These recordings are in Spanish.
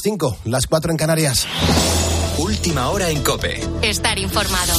5, las 4 en Canarias. Última hora en Cope. Estar informado.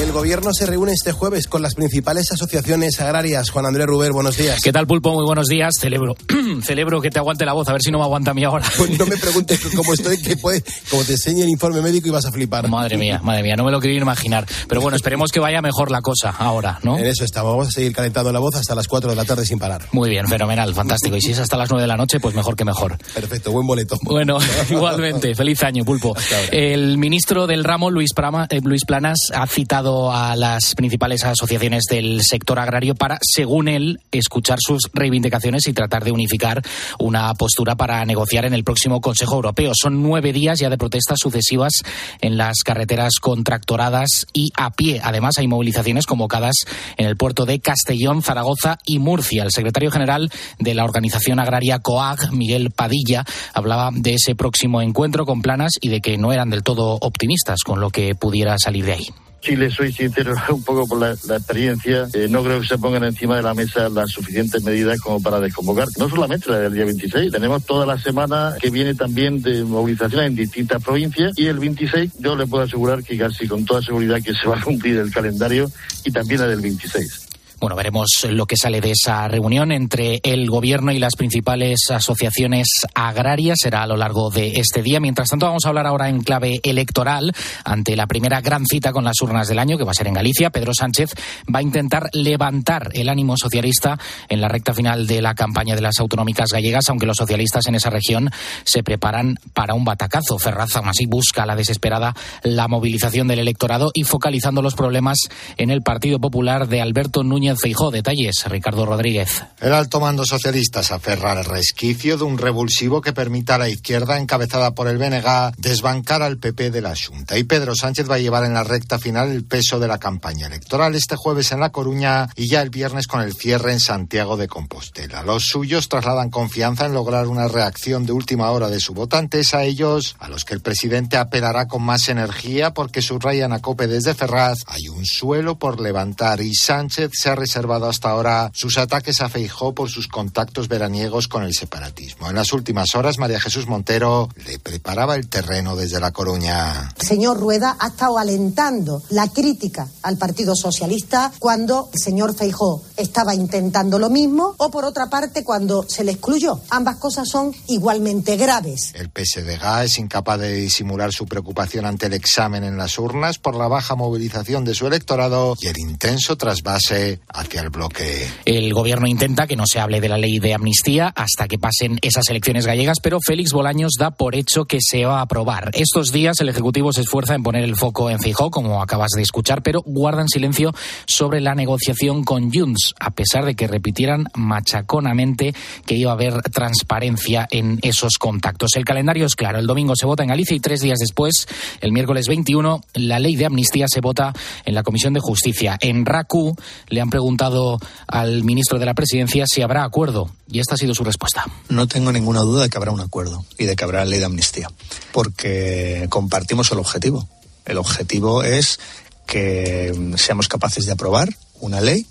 El gobierno se reúne este jueves con las principales asociaciones agrarias. Juan Andrés Ruber, buenos días. ¿Qué tal, Pulpo? Muy buenos días. Celebro, celebro que te aguante la voz, a ver si no me aguanta a mí ahora. Pues no me preguntes cómo estoy, que puede, como te enseñe el informe médico y vas a flipar. Madre mía, madre mía, no me lo quería imaginar. Pero bueno, esperemos que vaya mejor la cosa ahora, ¿no? En eso estamos. Vamos a seguir calentando la voz hasta las 4 de la tarde sin parar. Muy bien, fenomenal, fantástico. Y si es hasta las 9 de la noche, pues mejor que mejor. Perfecto, buen boleto. Bueno, igualmente, feliz año, Pulpo. El ministro del ramo, Luis, Prama, eh, Luis Planas, ha citado a las principales asociaciones del sector agrario para, según él, escuchar sus reivindicaciones y tratar de unificar una postura para negociar en el próximo Consejo Europeo. Son nueve días ya de protestas sucesivas en las carreteras contractoradas y a pie. Además, hay movilizaciones convocadas en el puerto de Castellón, Zaragoza y Murcia. El secretario general de la organización agraria COAG, Miguel Padilla, hablaba de ese próximo encuentro con planas y de que no eran del todo optimistas con lo que pudiera salir de ahí. Si le soy sincero, un poco por la, experiencia, eh, no creo que se pongan encima de la mesa las suficientes medidas como para desconvocar. No solamente la del día 26, tenemos toda la semana que viene también de movilización en distintas provincias y el 26 yo le puedo asegurar que casi con toda seguridad que se va a cumplir el calendario y también la del 26. Bueno, veremos lo que sale de esa reunión entre el gobierno y las principales asociaciones agrarias. Será a lo largo de este día. Mientras tanto, vamos a hablar ahora en clave electoral ante la primera gran cita con las urnas del año, que va a ser en Galicia. Pedro Sánchez va a intentar levantar el ánimo socialista en la recta final de la campaña de las autonómicas gallegas, aunque los socialistas en esa región se preparan para un batacazo. Ferraz aún así busca la desesperada la movilización del electorado y focalizando los problemas en el Partido Popular de Alberto Núñez Feijó. Detalles, Ricardo Rodríguez. El alto mando socialista se aferra al resquicio de un revulsivo que permita a la izquierda, encabezada por el BNG, desbancar al PP de la Junta. Y Pedro Sánchez va a llevar en la recta final el peso de la campaña electoral este jueves en La Coruña y ya el viernes con el cierre en Santiago de Compostela. Los suyos trasladan confianza en lograr una reacción de última hora de sus votantes a ellos, a los que el presidente apelará con más energía porque subrayan a Cope desde Ferraz. Hay un suelo por levantar y Sánchez se ha reservado hasta ahora sus ataques a Feijó por sus contactos veraniegos con el separatismo. En las últimas horas, María Jesús Montero le preparaba el terreno desde La Coruña. El señor Rueda ha estado alentando la crítica al Partido Socialista cuando el señor Feijó estaba intentando lo mismo o por otra parte cuando se le excluyó. Ambas cosas son igualmente graves. El PSDG es incapaz de disimular su preocupación ante el examen en las urnas por la baja movilización de su electorado y el intenso trasvase hacia el bloque. El gobierno intenta que no se hable de la ley de amnistía hasta que pasen esas elecciones gallegas, pero Félix Bolaños da por hecho que se va a aprobar. Estos días el Ejecutivo se esfuerza en poner el foco en Fijó, como acabas de escuchar, pero guardan silencio sobre la negociación con Junts, a pesar de que repitieran machaconamente que iba a haber transparencia en esos contactos. El calendario es claro. El domingo se vota en Galicia y tres días después, el miércoles 21, la ley de amnistía se vota en la Comisión de Justicia. En RACU le han preguntado al ministro de la Presidencia si habrá acuerdo y esta ha sido su respuesta. No tengo ninguna duda de que habrá un acuerdo y de que habrá ley de amnistía, porque compartimos el objetivo. El objetivo es que seamos capaces de aprobar una ley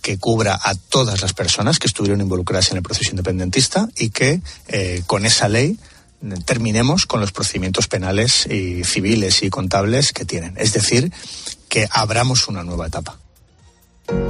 que cubra a todas las personas que estuvieron involucradas en el proceso independentista y que eh, con esa ley terminemos con los procedimientos penales y civiles y contables que tienen. Es decir, que abramos una nueva etapa.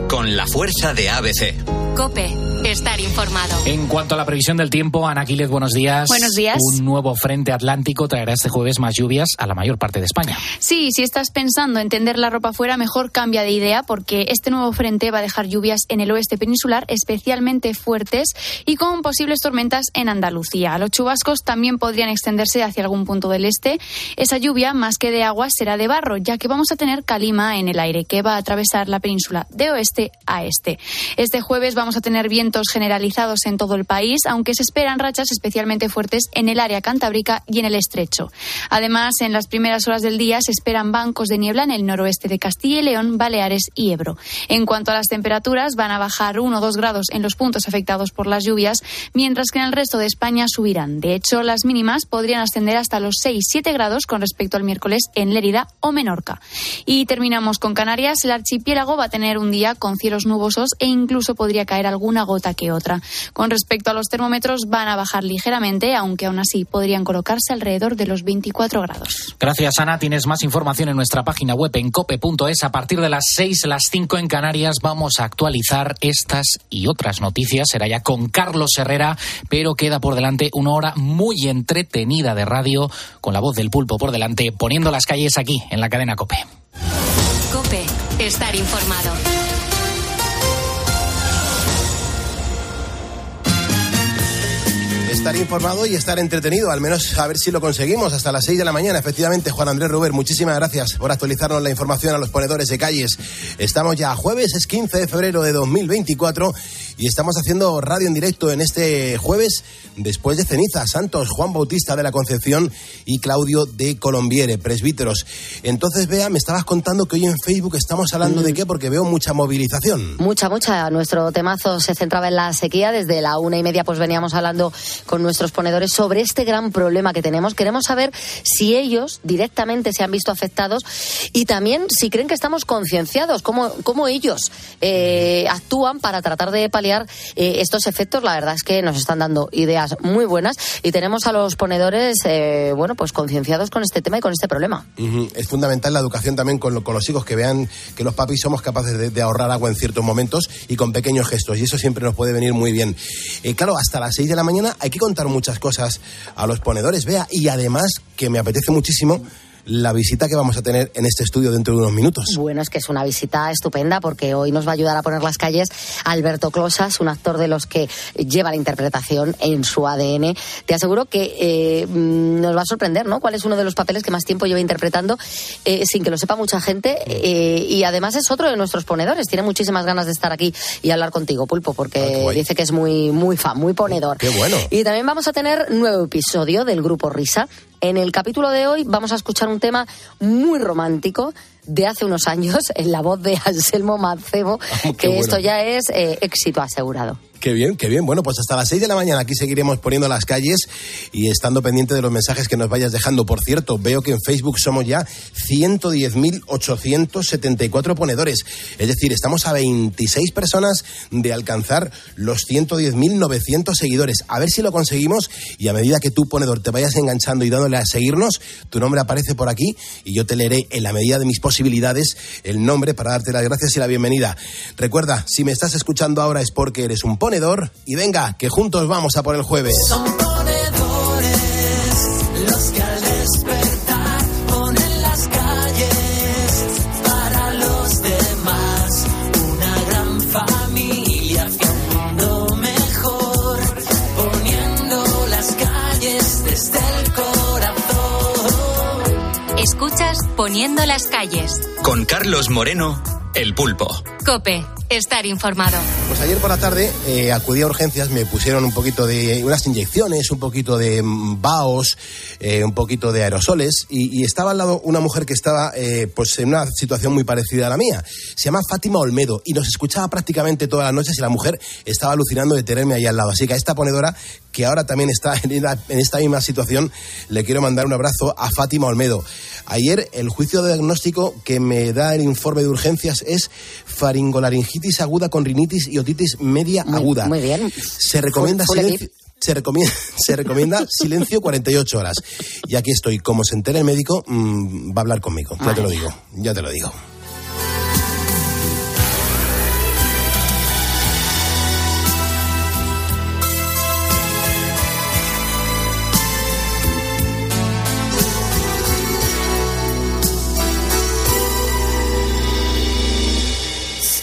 Con la fuerza de ABC. Cope, estar informado. En cuanto a la previsión del tiempo, Ana Aquiles, buenos días. Buenos días. Un nuevo frente atlántico traerá este jueves más lluvias a la mayor parte de España. Sí, si estás pensando en tender la ropa fuera, mejor cambia de idea porque este nuevo frente va a dejar lluvias en el oeste peninsular especialmente fuertes y con posibles tormentas en Andalucía. Los chubascos también podrían extenderse hacia algún punto del este. Esa lluvia, más que de agua, será de barro, ya que vamos a tener calima en el aire que va a atravesar la península de oeste a este. Este jueves vamos a tener vientos generalizados en todo el país, aunque se esperan rachas especialmente fuertes en el área cantábrica y en el estrecho. Además, en las primeras horas del día se esperan bancos de niebla en el noroeste de Castilla y León, Baleares y Ebro. En cuanto a las temperaturas, van a bajar 1 o 2 grados en los puntos afectados por las lluvias, mientras que en el resto de España subirán. De hecho, las mínimas podrían ascender hasta los 6-7 grados con respecto al miércoles en Lérida o Menorca. Y terminamos con Canarias. El archipiélago va a tener un día con cielos nubosos e incluso podría caer alguna gota que otra. Con respecto a los termómetros, van a bajar ligeramente, aunque aún así podrían colocarse alrededor de los 24 grados. Gracias, Ana. Tienes más información en nuestra página web en cope.es. A partir de las 6, las 5 en Canarias, vamos a actualizar estas y otras noticias. Será ya con Carlos Herrera, pero queda por delante una hora muy entretenida de radio con la voz del pulpo por delante, poniendo las calles aquí en la cadena Cope. Cope, estar informado. Estar informado y estar entretenido, al menos a ver si lo conseguimos hasta las 6 de la mañana. Efectivamente, Juan Andrés Ruber, muchísimas gracias por actualizarnos la información a los ponedores de calles. Estamos ya jueves, es 15 de febrero de 2024 y estamos haciendo radio en directo en este jueves después de ceniza. Santos, Juan Bautista de la Concepción y Claudio de Colombiere, presbíteros. Entonces, vea, me estabas contando que hoy en Facebook estamos hablando de qué, porque veo mucha movilización. Mucha, mucha. Nuestro temazo se centraba en la sequía. Desde la una y media, pues veníamos hablando con nuestros ponedores sobre este gran problema que tenemos. Queremos saber si ellos directamente se han visto afectados y también si creen que estamos concienciados, cómo, cómo ellos eh, actúan para tratar de paliar eh, estos efectos. La verdad es que nos están dando ideas muy buenas y tenemos a los ponedores, eh, bueno, pues concienciados con este tema y con este problema. Es fundamental la educación también con, lo- con los hijos, que vean que los papis somos capaces de, de ahorrar agua en ciertos momentos y con pequeños gestos. Y eso siempre nos puede venir muy bien. Eh, claro, hasta las 6 de la mañana hay que contar muchas cosas a los ponedores, vea. Y además, que me apetece muchísimo la visita que vamos a tener en este estudio dentro de unos minutos. Bueno, es que es una visita estupenda porque hoy nos va a ayudar a poner las calles Alberto Closas, un actor de los que lleva la interpretación en su ADN. Te aseguro que eh, mm, nos va a sorprender, ¿no? ¿Cuál es uno de los papeles que más tiempo lleva interpretando eh, sin que lo sepa mucha gente? eh, y además es otro de nuestros ponedores. Tiene muchísimas ganas de estar aquí y hablar contigo, Pulpo, porque dice que es muy, muy fan, muy ponedor. Qué bueno. Y también vamos a tener nuevo episodio del grupo Risa. En el capítulo de hoy vamos a escuchar un tema muy romántico de hace unos años en la voz de Anselmo Mancebo, qué que bueno. esto ya es eh, éxito asegurado. Qué bien, qué bien. Bueno, pues hasta las 6 de la mañana aquí seguiremos poniendo las calles y estando pendiente de los mensajes que nos vayas dejando. Por cierto, veo que en Facebook somos ya 110.874 ponedores. Es decir, estamos a 26 personas de alcanzar los 110.900 seguidores. A ver si lo conseguimos y a medida que tú, ponedor, te vayas enganchando y dándole a seguirnos, tu nombre aparece por aquí y yo te leeré en la medida de mis posibilidades el nombre para darte las gracias y la bienvenida. Recuerda, si me estás escuchando ahora es porque eres un ponedor y venga, que juntos vamos a por el jueves. Son ponedores los que al despertar ponen las calles para los demás. Una gran familia hacia un mundo mejor, poniendo las calles desde el corazón. Escuchas Poniendo las calles. Con Carlos Moreno, El Pulpo. Cope, estar informado. Pues ayer por la tarde eh, acudí a urgencias, me pusieron un poquito de unas inyecciones, un poquito de mm, vaos, eh, un poquito de aerosoles y, y estaba al lado una mujer que estaba eh, pues en una situación muy parecida a la mía. Se llama Fátima Olmedo y nos escuchaba prácticamente todas las noches y la mujer estaba alucinando de tenerme ahí al lado. Así que a esta ponedora que ahora también está en, esta misma situación le quiero mandar un abrazo a Fátima Olmedo. Ayer el juicio de diagnóstico que me da el informe de urgencias es faringolaringitis aguda con rinitis y otitis media aguda. Muy bien. Se recomienda silencio. Se recomienda, se recomienda silencio 48 horas. Y aquí estoy. Como se entere el médico, mm, va a hablar conmigo. Ya te lo digo. Ya te lo digo.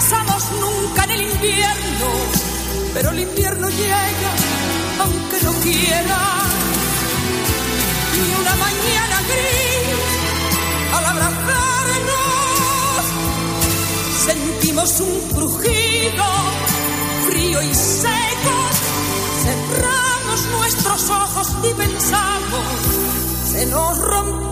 pensamos nunca en el invierno, pero el invierno llega aunque no quiera. Y una mañana gris, al abrazarnos, sentimos un crujido frío y seco. Cerramos nuestros ojos y pensamos, se nos rompió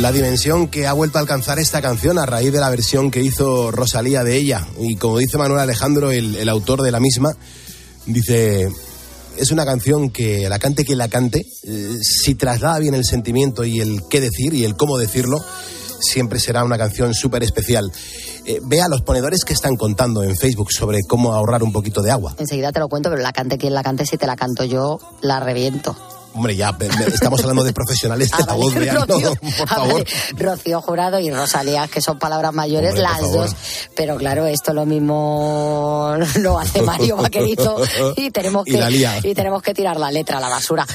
La dimensión que ha vuelto a alcanzar esta canción a raíz de la versión que hizo Rosalía de ella. Y como dice Manuel Alejandro, el, el autor de la misma, dice, es una canción que la cante quien la cante, eh, si traslada bien el sentimiento y el qué decir y el cómo decirlo, siempre será una canción súper especial. Eh, vea los ponedores que están contando en Facebook sobre cómo ahorrar un poquito de agua. Enseguida te lo cuento, pero la cante quien la cante, si te la canto yo, la reviento. Hombre, ya estamos hablando de profesionales de Ah, la vale, voz, vea, no, Rocío. por Ah, favor. vale. Rocío Jurado y Rosalía, que son palabras mayores, Hombre, las dos. Pero claro, esto lo mismo lo hace Mario Vaquerizo y tenemos que y tenemos que tirar la letra a la basura.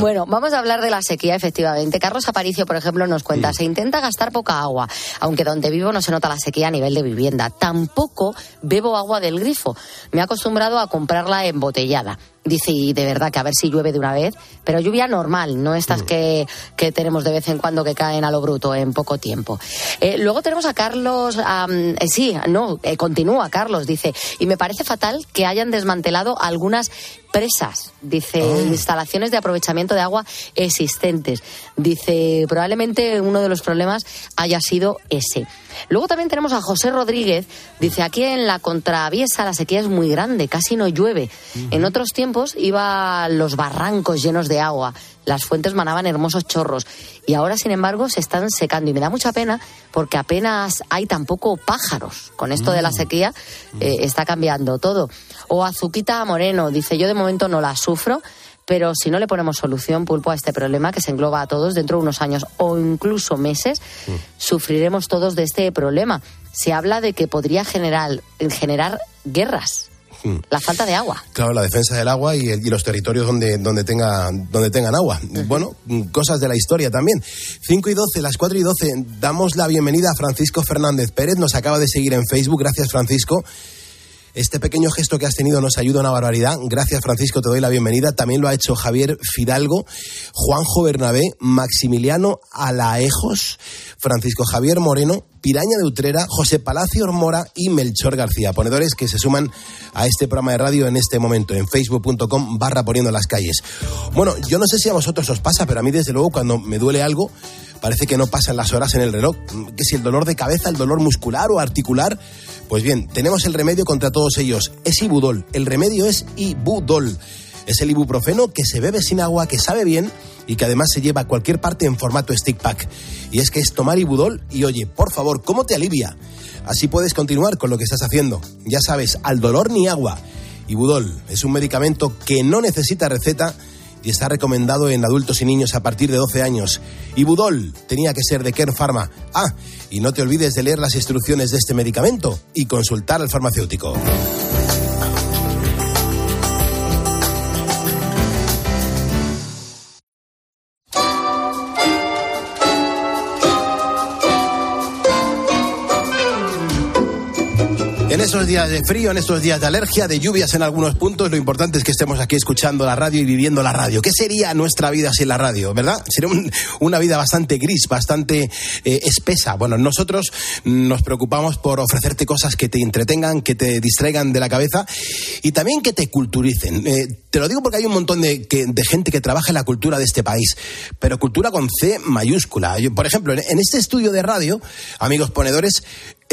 Bueno, vamos a hablar de la sequía, efectivamente. Carlos Aparicio, por ejemplo, nos cuenta, Mm. se intenta gastar poca agua, aunque donde vivo no se nota la sequía a nivel de vivienda. Tampoco bebo agua del grifo. Me he acostumbrado a comprarla embotellada. Dice, y de verdad que a ver si llueve de una vez, pero lluvia normal, no estas Mm. que, que tenemos de vez en cuando que caen a lo bruto en poco tiempo. Eh, luego tenemos a Carlos, eh, sí, no, eh, continúa Carlos, dice, y me parece fatal que hayan desmantelado algunas presas, dice, instalaciones de aprovechamiento de agua existentes. Dice, probablemente uno de los problemas haya sido ese. Luego también tenemos a José Rodríguez, dice, aquí en la contraviesa la sequía es muy grande, casi no llueve. En otros tiempos iba los barrancos llenos de agua, las fuentes manaban hermosos chorros y ahora, sin embargo, se están secando y me da mucha pena porque apenas hay tampoco pájaros. Con esto de la sequía eh, está cambiando todo. O Azuquita Moreno, dice, yo de momento no la sufro, pero si no le ponemos solución, pulpo, a este problema que se engloba a todos dentro de unos años o incluso meses, sufriremos todos de este problema. Se habla de que podría generar, generar guerras, Mm. la falta de agua. Claro, la defensa del agua y, el- y los territorios donde, donde, tenga, donde tengan agua. Bueno, mm, cosas de la historia también. 5 y 12, las 4 y 12, damos la bienvenida a Francisco Fernández Pérez. Nos acaba de seguir en Facebook. Gracias, Francisco. Este pequeño gesto que has tenido nos ayuda una barbaridad. Gracias, Francisco, te doy la bienvenida. También lo ha hecho Javier Fidalgo, Juanjo Bernabé, Maximiliano Alaejos, Francisco Javier Moreno, Piraña de Utrera, José Palacio Mora y Melchor García. Ponedores que se suman a este programa de radio en este momento en facebook.com barra poniendo las calles. Bueno, yo no sé si a vosotros os pasa, pero a mí desde luego cuando me duele algo parece que no pasan las horas en el reloj. Que si el dolor de cabeza, el dolor muscular o articular. Pues bien, tenemos el remedio contra todos ellos. Es Ibudol. El remedio es Ibudol. Es el ibuprofeno que se bebe sin agua, que sabe bien y que además se lleva a cualquier parte en formato stick pack. Y es que es tomar Ibudol y oye, por favor, ¿cómo te alivia? Así puedes continuar con lo que estás haciendo. Ya sabes, al dolor ni agua. Ibudol es un medicamento que no necesita receta y está recomendado en adultos y niños a partir de 12 años. Ibudol tenía que ser de Kern Pharma. Ah, y no te olvides de leer las instrucciones de este medicamento y consultar al farmacéutico. En esos días de frío, en estos días de alergia, de lluvias en algunos puntos, lo importante es que estemos aquí escuchando la radio y viviendo la radio. ¿Qué sería nuestra vida sin la radio, verdad? Sería un- una vida bastante gris, bastante eh, espesa. Bueno, nosotros nos preocupamos por ofrecerte cosas que te entretengan, que te distraigan de la cabeza y también que te culturicen. Eh, te lo digo porque hay un montón de, que- de gente que trabaja en la cultura de este país, pero cultura con C mayúscula. Por ejemplo, en este estudio de radio, amigos ponedores,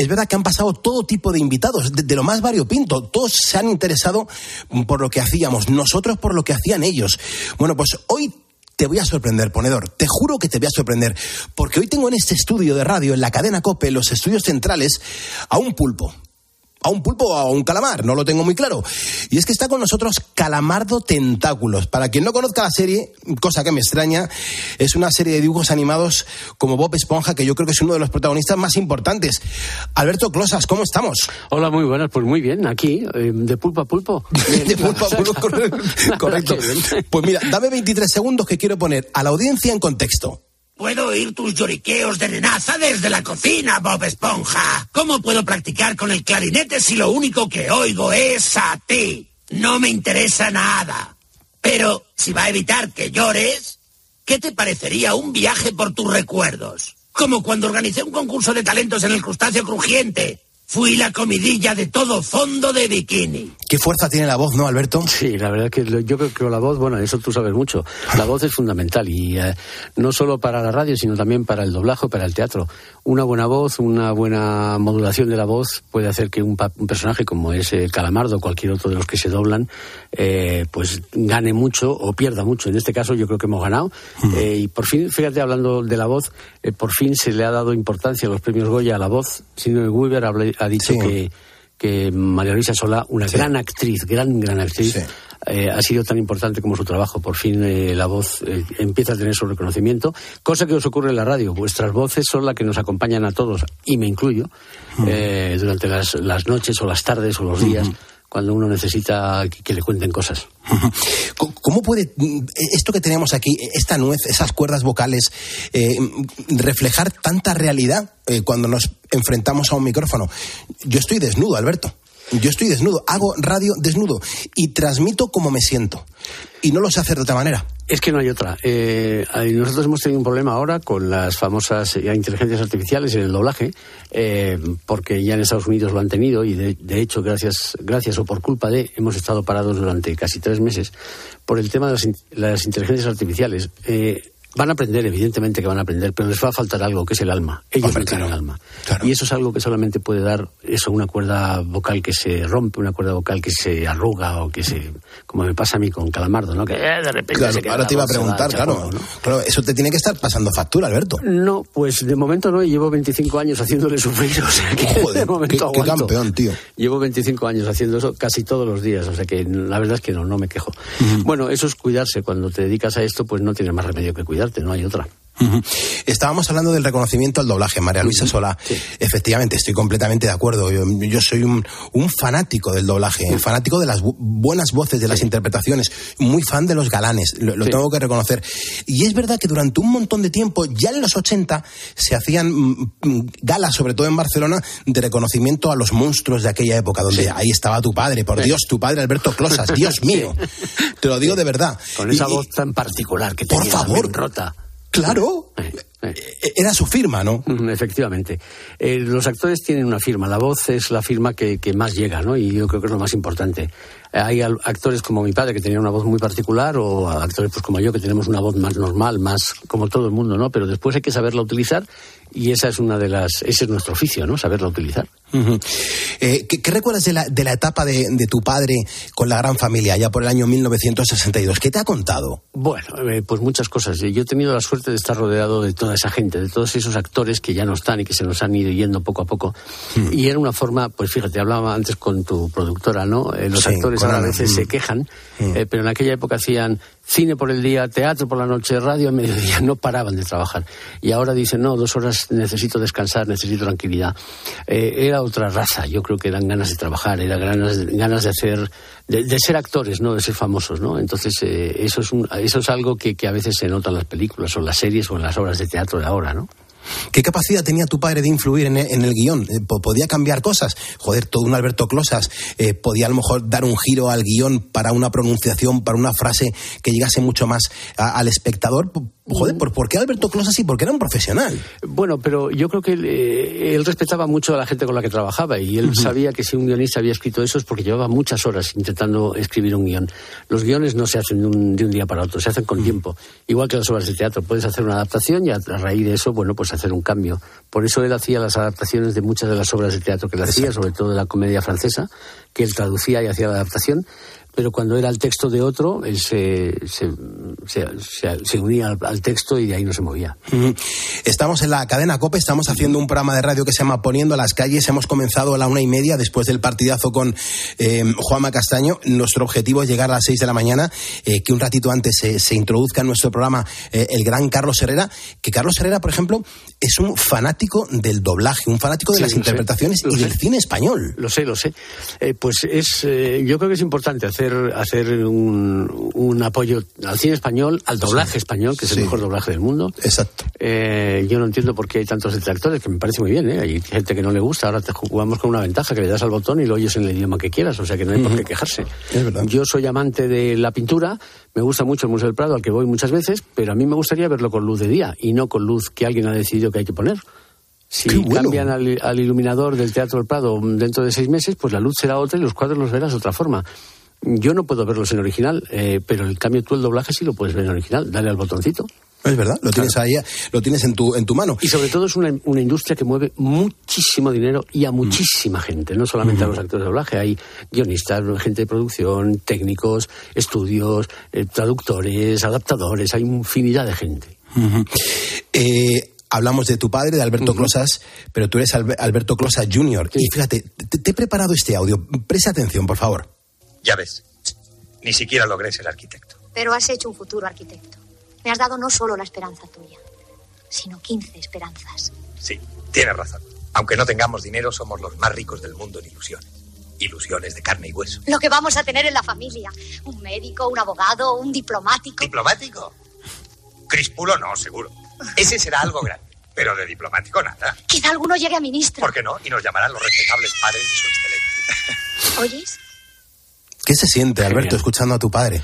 es verdad que han pasado todo tipo de invitados, de, lo más variopinto. Todos se han interesado por lo que hacíamos, nosotros por lo que hacían ellos. Bueno, pues hoy te voy a sorprender, ponedor. Te juro que te voy a sorprender. Porque hoy tengo en este estudio de radio, en la cadena COPE, en los estudios centrales, a un pulpo. A un pulpo o a un calamar, no lo tengo muy claro. Y es que está con nosotros Calamardo Tentáculos. Para quien no conozca la serie, cosa que me extraña, es una serie de dibujos animados como Bob Esponja, que yo creo que es uno de los protagonistas más importantes. Alberto Closas, ¿cómo estamos? Hola, muy buenas, pues muy bien, aquí, eh, de pulpo a pulpo. de pulpo a pulpo, correcto. Pues mira, dame 23 segundos que quiero poner a la audiencia en contexto. Puedo oír tus lloriqueos de nenaza desde la cocina, Bob Esponja. ¿Cómo puedo practicar con el clarinete si lo único que oigo es a ti? No me interesa nada. Pero si va a evitar que llores, ¿qué te parecería un viaje por tus recuerdos? Como cuando organicé un concurso de talentos en el crustáceo crujiente Fui la comidilla de todo fondo de bikini. ¿Qué fuerza tiene la voz, no, Alberto? Sí, la verdad que yo creo que la voz, bueno, eso tú sabes mucho. La voz es fundamental y eh, no solo para la radio, sino también para el doblaje, para el teatro. Una buena voz, una buena modulación de la voz puede hacer que un, personaje como ese Calamardo o cualquier otro de los que se doblan, eh, pues gane mucho o pierda mucho. En este caso yo creo que hemos ganado. Eh, y por fin, fíjate, hablando de la voz, por fin se le ha dado importancia a los premios Goya a la voz. Sino Weaver ha dicho que, que María Luisa Sola, una gran actriz, gran, gran actriz, eh, ha sido tan importante como su trabajo. Por fin eh, la voz eh, empieza a tener su reconocimiento, cosa que os ocurre en la radio. Vuestras voces son las que nos acompañan a todos, y me incluyo, durante las, las, noches o las tardes o los días cuando uno necesita que, le cuenten cosas. ¿Cómo puede esto que tenemos aquí, esta nuez, esas cuerdas vocales, eh, reflejar tanta realidad eh, cuando nos enfrentamos a un micrófono? Yo estoy desnudo, Alberto. Yo estoy desnudo, hago radio desnudo y transmito como me siento. Y no lo sé hacer de otra manera. Es que no hay otra. Eh, nosotros hemos tenido un problema ahora con las famosas eh, inteligencias artificiales en el doblaje, eh, porque ya en Estados Unidos lo han tenido y de, hecho, gracias, gracias o por culpa de, hemos estado parados durante casi tres meses por el tema de las, inteligencias artificiales. Van a aprender, evidentemente que van a aprender, pero les va a faltar algo, que es el alma. Ellos no tienen alma. Y eso es algo que solamente puede dar eso, una cuerda vocal que se rompe, una cuerda vocal que se arruga o que se... como me pasa a mí con Calamardo, ¿no? Que eh, de repente claro, ahora te iba a preguntar, claro, claro. Eso te tiene que estar pasando factura, Alberto. No, pues de momento no, llevo 25 años haciéndole sufrir, o sea que de momento qué, campeón, tío. Llevo 25 años haciendo eso casi todos los días, o sea que la verdad es que no, no me quejo. Bueno, eso es cuidarse. Cuando te dedicas a esto, pues no tienes más remedio que cuidar no hay otra. Estábamos hablando del reconocimiento al doblaje, María Luisa Sola. Efectivamente, estoy completamente de acuerdo. Yo, soy un, fanático del doblaje, un fanático de las buenas voces, de las interpretaciones, muy fan de los galanes, lo, tengo que reconocer. Y es verdad que durante un montón de tiempo, ya en los 80, se hacían mm, mm, galas, sobre todo en Barcelona, de reconocimiento a los monstruos de aquella época, donde ahí estaba tu padre, por Dios, tu padre Alberto Closas, Dios mío. Te lo digo de verdad. Con esa voz tan particular que tenía. Por favor. Rota. Claro. Eh, eh. Era su firma, ¿no? Efectivamente. Eh, los actores tienen una firma. La voz es la firma que, que, más llega, ¿no? Y yo creo que es lo más importante. Hay actores como mi padre que tenía una voz muy particular o actores pues como yo que tenemos una voz más normal, más como todo el mundo, ¿no? Pero después hay que saberla utilizar y esa es una de las ese es nuestro oficio no saberlo utilizar eh, ¿qué, recuerdas de la, de la etapa de, tu padre con la gran familia ya por el año 1962 qué te ha contado bueno eh, pues muchas cosas. Yo he tenido la suerte de estar rodeado de toda esa gente de todos esos actores que ya no están y que se nos han ido yendo poco a poco. Y era una forma pues fíjate hablaba antes con tu productora no eh, los actores a veces se quejan pero en aquella época hacían cine por el día, teatro por la noche, radio al mediodía, no paraban de trabajar. Y ahora dicen, no, dos horas necesito descansar, necesito tranquilidad. Eh, era otra raza, yo creo que eran ganas de trabajar, eran ganas, ganas de hacer, de, ser actores, no de ser famosos, ¿no? Entonces, eh, eso, es eso es algo que, que a veces se nota en las películas o en las series o en las obras de teatro de ahora, ¿no? ¿Qué capacidad tenía tu padre de influir en el, guion? Eh, ¿Podía cambiar cosas? Joder, todo un Alberto Closas eh, podía a lo mejor dar un giro al guion para una pronunciación, para una frase que llegase mucho más al espectador. Joder, ¿por, qué Alberto Closas así? Porque era un profesional. Bueno, pero yo creo que eh, él, respetaba mucho a la gente con la que trabajaba y él sabía que si un guionista había escrito eso es porque llevaba muchas horas intentando escribir un guion. Los guiones no se hacen de un, día para otro, se hacen con tiempo. Igual que las obras de teatro, puedes hacer una adaptación y a, raíz de eso, bueno, pues hacer un cambio. Por eso él hacía las adaptaciones de muchas de las obras de teatro que él hacía, sobre todo de la comedia francesa, que él traducía y hacía la adaptación pero cuando era el texto de otro, él se, se, se, unía al, al texto y de ahí no se movía. Estamos en la cadena COPE, estamos haciendo un programa de radio que se llama Poniendo las calles. Hemos comenzado a la una y media después del partidazo con eh, Juanma Castaño. Nuestro objetivo es llegar a las seis de la mañana, eh, que un ratito antes se, se introduzca en nuestro programa eh, el gran Carlos Herrera. Que Carlos Herrera, por ejemplo, es un fanático del doblaje, un fanático de Sí, las sé, interpretaciones y sé. del cine español. Lo sé, lo sé. Eh, pues es, yo creo que es importante hacer, hacer un, un apoyo al cine español, al doblaje español, que es Sí. el mejor doblaje del mundo. Exacto. Eh, yo no entiendo por qué hay tantos detractores, que me parece muy bien, ¿eh? Hay gente que no le gusta, ahora te jugamos con una ventaja, que le das al botón y lo oyes en el idioma que quieras, o sea que no hay por qué quejarse. Es verdad. Yo soy amante de la pintura, me gusta mucho el Museo del Prado, al que voy muchas veces, pero a mí me gustaría verlo con luz de día y no con luz que alguien ha decidido que hay que poner. Si bueno. cambian al, al iluminador del Teatro del Prado dentro de seis meses, pues la luz será otra y los cuadros los verás de otra forma. Yo no puedo verlos en original, eh, pero en cambio tú el doblaje sí lo puedes ver en original. Dale al botoncito. Es verdad, lo tienes ahí, lo tienes en tu, en tu mano. Y sobre todo es una, una industria que mueve muchísimo dinero y a muchísima gente, no solamente a los actores de doblaje, hay guionistas, gente de producción, técnicos, estudios, eh, traductores, adaptadores, hay infinidad de gente. Eh, hablamos de tu padre, de Alberto Closas, pero tú eres Albe- Alberto Closas Jr. Y fíjate, te, te he preparado este audio. Presta atención, por favor. Ya ves, ni siquiera logré ser arquitecto. Pero has hecho un futuro arquitecto. Me has dado no solo la esperanza tuya, sino 15 esperanzas. Sí, tienes razón. Aunque no tengamos dinero, somos los más ricos del mundo en ilusiones. Ilusiones de carne y hueso. Lo que vamos a tener en la familia. Un médico, un abogado, un diplomático. ¿Diplomático? Crispulo no, seguro. Ese será algo grande. Pero de diplomático nada. Quizá alguno llegue a ministro. ¿Por qué no? Y nos llamarán los respetables padres de su excelencia. ¿Oyes? ¿Qué se siente, Alberto, Genial. escuchando a tu padre?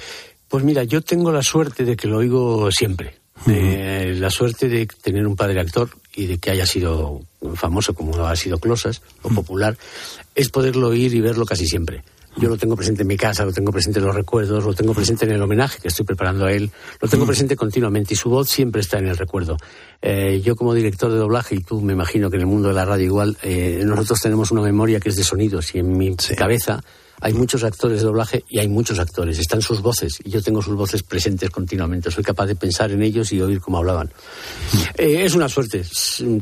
Pues mira, yo tengo la suerte de que lo oigo siempre. Eh, la suerte de tener un padre actor y de que haya sido famoso como ha sido Closas o popular es poderlo oír y verlo casi siempre. Yo lo tengo presente en mi casa, lo tengo presente en los recuerdos, lo tengo presente en el homenaje que estoy preparando a él, lo tengo presente continuamente y su voz siempre está en el recuerdo. Eh, yo como director de doblaje, y tú me imagino que en el mundo de la radio igual, eh, nosotros tenemos una memoria que es de sonidos y en mi cabeza hay muchos actores de doblaje y hay muchos actores. Están sus voces y yo tengo sus voces presentes continuamente. Soy capaz de pensar en ellos y oír cómo hablaban. Eh, es una suerte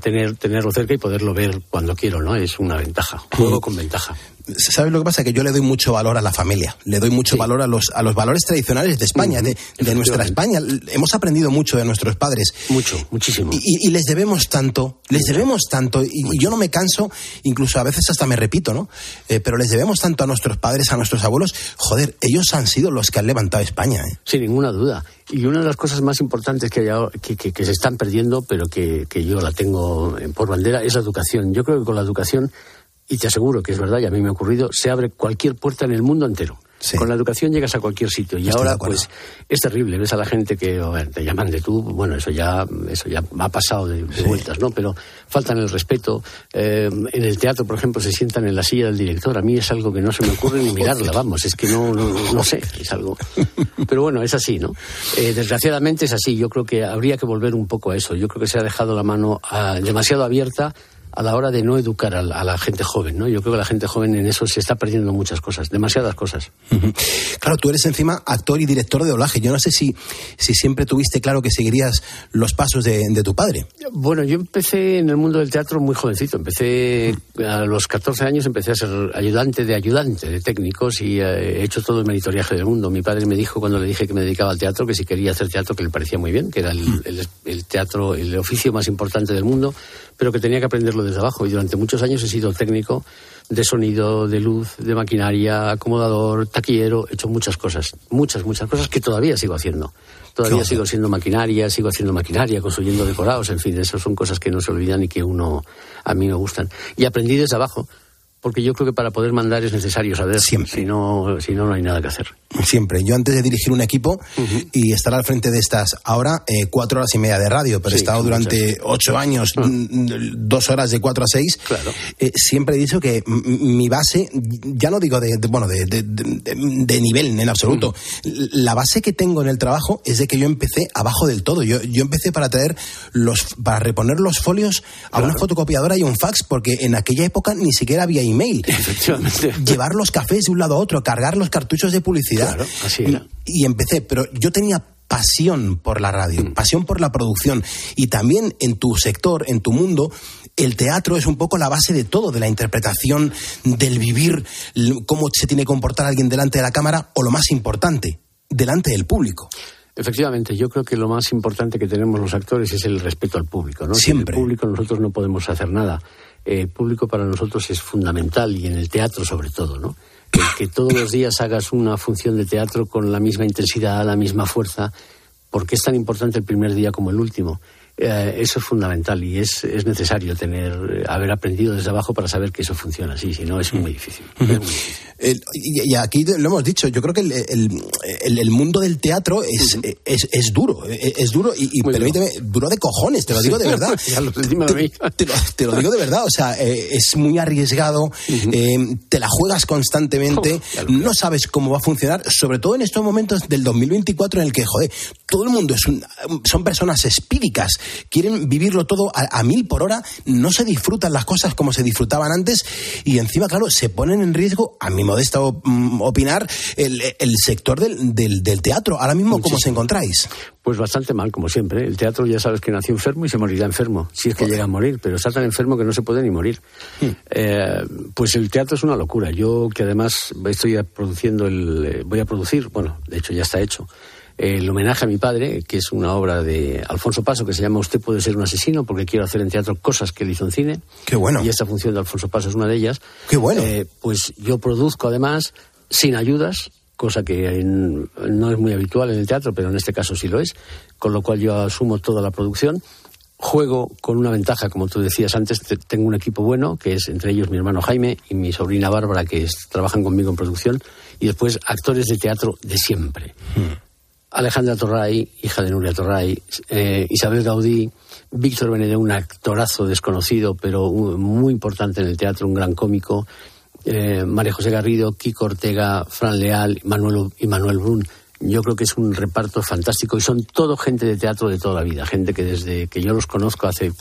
tener, tenerlo cerca y poderlo ver cuando quiero, ¿no? Es una ventaja. Juego con ventaja. ¿Sabes lo que pasa? Que yo le doy mucho valor a la familia, le doy mucho valor a los, a los valores tradicionales de España, de, de nuestra España. Hemos aprendido mucho de nuestros padres. Mucho, muchísimo. Y, les debemos tanto, les debemos tanto, y, y yo no me canso, incluso a veces hasta me repito, ¿no? Eh, pero les debemos tanto a nuestros padres, a nuestros abuelos. Joder, ellos han sido los que han levantado España, ¿eh? Sin ninguna duda. Y una de las cosas más importantes que, ahora- que, que- que se están perdiendo, pero que, que yo la tengo por bandera, es la educación. Yo creo que con la educación, y te aseguro que es verdad, y a mí me ha ocurrido, se abre cualquier puerta en el mundo entero. Con la educación llegas a cualquier sitio. Y Estoy ahora, pues, es terrible. Ves a la gente que a ver, te llaman de tú, bueno, eso ya, eso ya ha pasado de, de vueltas, ¿no? Pero faltan el respeto. Eh, en el teatro, por ejemplo, se sientan en la silla del director. A mí es algo que no se me ocurre ni mirarla, vamos. Es que no, no, no sé, es algo. Pero bueno, es así, ¿no? Eh, desgraciadamente es así. Yo creo que habría que volver un poco a eso. Yo creo que se ha dejado la mano ah, demasiado abierta a la hora de no educar a la, a la gente joven, ¿no? Yo creo que la gente joven en eso se está perdiendo muchas cosas, demasiadas cosas. Claro, tú eres encima actor y director de doblaje. Yo no sé si, si siempre tuviste claro que seguirías los pasos de, de tu padre. Bueno, yo empecé en el mundo del teatro muy jovencito. Empecé a los 14 años, empecé a ser ayudante de ayudante de técnicos y eh, he hecho todo el monitoriaje del mundo. Mi padre me dijo cuando le dije que me dedicaba al teatro que si quería hacer teatro que le parecía muy bien, que era el, el- el teatro, el oficio más importante del mundo, pero que tenía que aprenderlo desde abajo. Y durante muchos años he sido técnico de sonido, de luz, de maquinaria, acomodador, taquillero, he hecho muchas cosas, muchas, muchas cosas que todavía sigo haciendo. Todavía Claro. sigo siendo maquinaria, sigo haciendo maquinaria, construyendo decorados, en fin, esas son cosas que no se olvidan y que uno, a mí me gustan. Y aprendí desde abajo, porque yo creo que para poder mandar es necesario saber, si no, si no, no hay nada que hacer. Siempre. Yo antes de dirigir un equipo y estar al frente de estas, ahora eh, cuatro horas y media de radio, pero he Sí, estado son durante ocho años, mm, dos horas de cuatro a seis. Claro. Eh, siempre he dicho que mi base, ya no digo de, de- bueno, de, de- de- nivel en absoluto, la base que tengo en el trabajo es de que yo empecé abajo del todo. Yo, yo empecé para traer los, para reponer los folios a una fotocopiadora y un fax, porque en aquella época ni siquiera había email. Efectivamente. Llevar los cafés de un lado a otro, cargar los cartuchos de publicidad universidad. y, y empecé, pero yo tenía pasión por la radio, Mm. pasión por la producción y también en tu sector, en tu mundo, el teatro es un poco la base de todo, de la interpretación, del vivir, cómo se tiene que comportar alguien delante de la cámara o lo más importante, delante del público. Efectivamente, yo creo que lo más importante que tenemos los actores es el respeto al público. ¿no? Siempre. Sin el público nosotros no podemos hacer nada. El público para nosotros es fundamental y en el teatro sobre todo, ¿no? El que todos los días hagas una función de teatro con la misma intensidad, la misma fuerza, porque es tan importante el primer día como el último. Eh, eso es fundamental y es, es necesario tener, eh, haber aprendido desde abajo para saber que eso funciona así, si no es muy difícil. Es muy difícil. El- y, y aquí lo hemos dicho, yo creo que el, el- el- mundo del teatro es, es, es duro, es, es duro y, y permíteme, duro de cojones, te lo digo de verdad. Lo- mí. te, lo, te lo digo de verdad, o sea, eh, es muy arriesgado, eh, te la juegas constantemente, no sabes cómo va a funcionar, sobre todo en estos momentos del 2024 en el que, joder, todo el mundo es un- son personas espíricas, quieren vivirlo todo a, a mil por hora, no se disfrutan las cosas como se disfrutaban antes y encima, claro, se ponen en riesgo, a mi modesto mm, opinar, el, el sector del, del, del teatro. Ahora mismo, ¿cómo os encontráis? Pues bastante mal, como siempre. El teatro ya sabes que nació enfermo y se morirá enfermo, si es que llega a morir, pero está tan enfermo que no se puede ni morir. Eh, pues el teatro es una locura. Yo que además estoy produciendo el, eh, voy a producir, bueno, de hecho ya está hecho, el homenaje a mi padre, que es una obra de Alfonso Paso que se llama Usted puede ser un asesino, porque quiero hacer en teatro cosas que él hizo en cine. Qué bueno. Y esta función de Alfonso Paso es una de ellas. Qué bueno. Eh, pues yo produzco además sin ayudas, cosa que en- no es muy habitual en el teatro, pero en este caso sí lo es, con lo cual yo asumo toda la producción. Juego con una ventaja, como tú decías antes, te- tengo un equipo bueno, que es entre ellos mi hermano Jaime y mi sobrina Bárbara, que es- trabajan conmigo en producción, y después actores de teatro de siempre. Alejandra Torray, hija de Nuria Torray, eh, Isabel Gaudí, Víctor Benedé, un actorazo desconocido, pero muy importante en el teatro, un gran cómico, eh, María José Garrido, Kiko Ortega, Fran Leal Manuel, y Manuel Brun. Yo creo que es un reparto fantástico y son todo gente de teatro de toda la vida, gente que desde que yo los conozco hace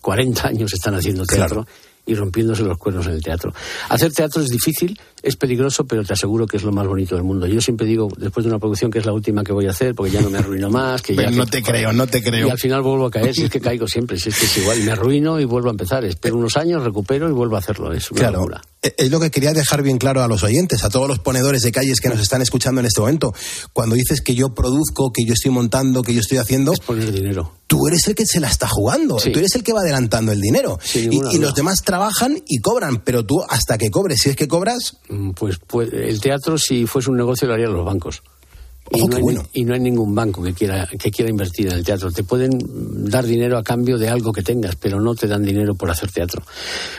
40 años están haciendo teatro y rompiéndose los cuernos en el teatro. Hacer teatro es difícil, es peligroso, pero te aseguro que es lo más bonito del mundo. Yo siempre digo, después de una producción que es la última que voy a hacer, porque ya no me arruino más, que ya no te creo, no te creo. Y al final vuelvo a caer, si es que caigo siempre, si es que es igual, y me arruino y vuelvo a empezar. Espero unos años, recupero y vuelvo a hacerlo. Es una Claro. locura. Eh, Es lo que quería dejar bien claro a los oyentes, a todos los ponedores de calles que nos están escuchando en este momento. Cuando dices que yo produzco, que yo estoy montando, que yo estoy haciendo. poner dinero. Tú eres el que se la está jugando. Sí. Tú eres el que va adelantando el dinero. Y, y los demás trabajan y cobran, pero tú hasta que cobres, si es que cobras. Mm, Pues, pues el teatro, si fuese un negocio, lo harían los bancos. Y, no hay, bueno. y no hay ningún banco que quiera, que quiera invertir en el teatro. Te pueden dar dinero a cambio de algo que tengas, pero no te dan dinero por hacer teatro.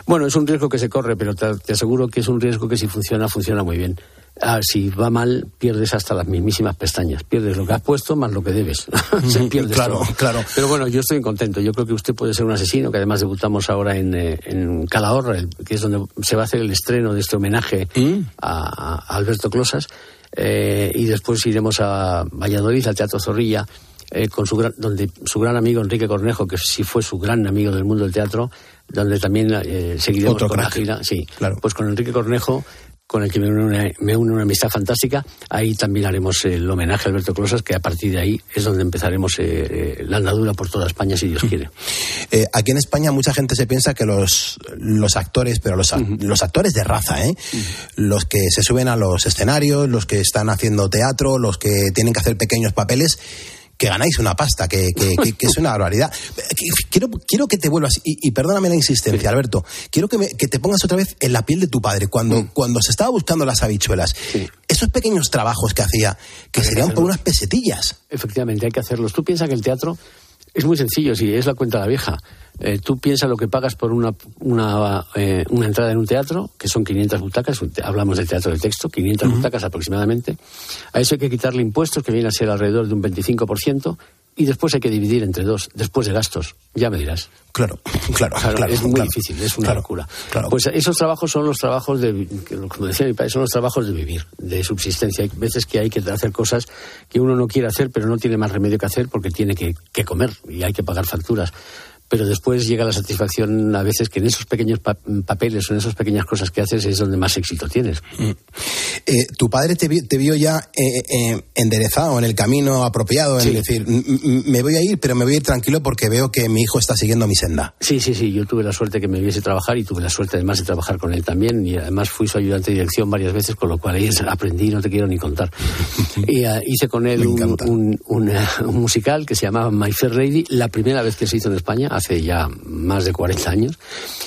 Bueno, es un riesgo que se corre, pero te, te aseguro que es un riesgo que si funciona, funciona muy bien. Ah, si va mal, pierdes hasta las mismísimas pestañas. Pierdes lo que has puesto más lo que debes. se pierde claro, todo. claro. Pero bueno, yo estoy contento. Yo creo que usted puede ser un asesino, que además debutamos ahora en, eh, en Calahorra, que es donde se va a hacer el estreno de este homenaje a, a Alberto Closas. Eh, y después iremos a Valladolid, al Teatro Zorrilla, eh, con su gran, donde su gran amigo Enrique Cornejo, que sí fue su gran amigo del mundo del teatro, donde también eh, seguiremos Otro con la crack. gira. Sí, pues con Enrique Cornejo con el que me une, una, me une una amistad fantástica. Ahí también haremos el homenaje a Alberto Closas, que a partir de ahí es donde empezaremos eh, eh, la andadura por toda España, si Dios quiere. Eh, aquí en España mucha gente se piensa que los, los actores, pero los, los actores de raza, ¿eh? los que se suben a los escenarios, los que están haciendo teatro, los que tienen que hacer pequeños papeles, que ganáis una pasta, que, que- que- que es una barbaridad. Quiero, quiero que te vuelvas, y, y perdóname la insistencia, Alberto, quiero que, me- que te pongas otra vez en la piel de tu padre, cuando, cuando se estaba buscando las habichuelas. Esos pequeños trabajos que hacía, que serían por unas pesetillas. Efectivamente, hay que hacerlos. Tú piensas que el teatro es muy sencillo, si es la cuenta de la vieja. Eh, tú piensas lo que pagas por una, una, eh, una entrada en un teatro, que son 500 butacas, hablamos de teatro de texto, 500 butacas aproximadamente. A eso hay que quitarle impuestos, que viene a ser alrededor de un 25%, y después hay que dividir entre dos, después de gastos. Ya me dirás. Claro, claro, claro, es muy claro. difícil, es una Claro, locura. claro. Pues esos trabajos son los trabajos de, como decía mi padre, son los trabajos de vivir, de subsistencia. Hay veces que hay que hacer cosas que uno no quiere hacer, pero no tiene más remedio que hacer porque tiene que, que comer y hay que pagar facturas. Pero después llega la satisfacción a veces que en esos pequeños pa- papeles o en esas pequeñas cosas que haces es donde más éxito tienes. Eh, tu padre te, vi- te vio ya eh, eh, enderezado en el camino apropiado, en decir, "M- m- me voy a ir, pero me voy a ir tranquilo porque veo que mi hijo está siguiendo mi senda. Sí, sí, sí, yo tuve la suerte que me viese trabajar y tuve la suerte además de trabajar con él también y además fui su ayudante de dirección varias veces, con lo cual ahí aprendí, no te quiero ni contar. y ah, hice con él un, un- un, eh, un musical que se llamaba My Fair Lady, la primera vez que se hizo en España, hace ya más de 40 años,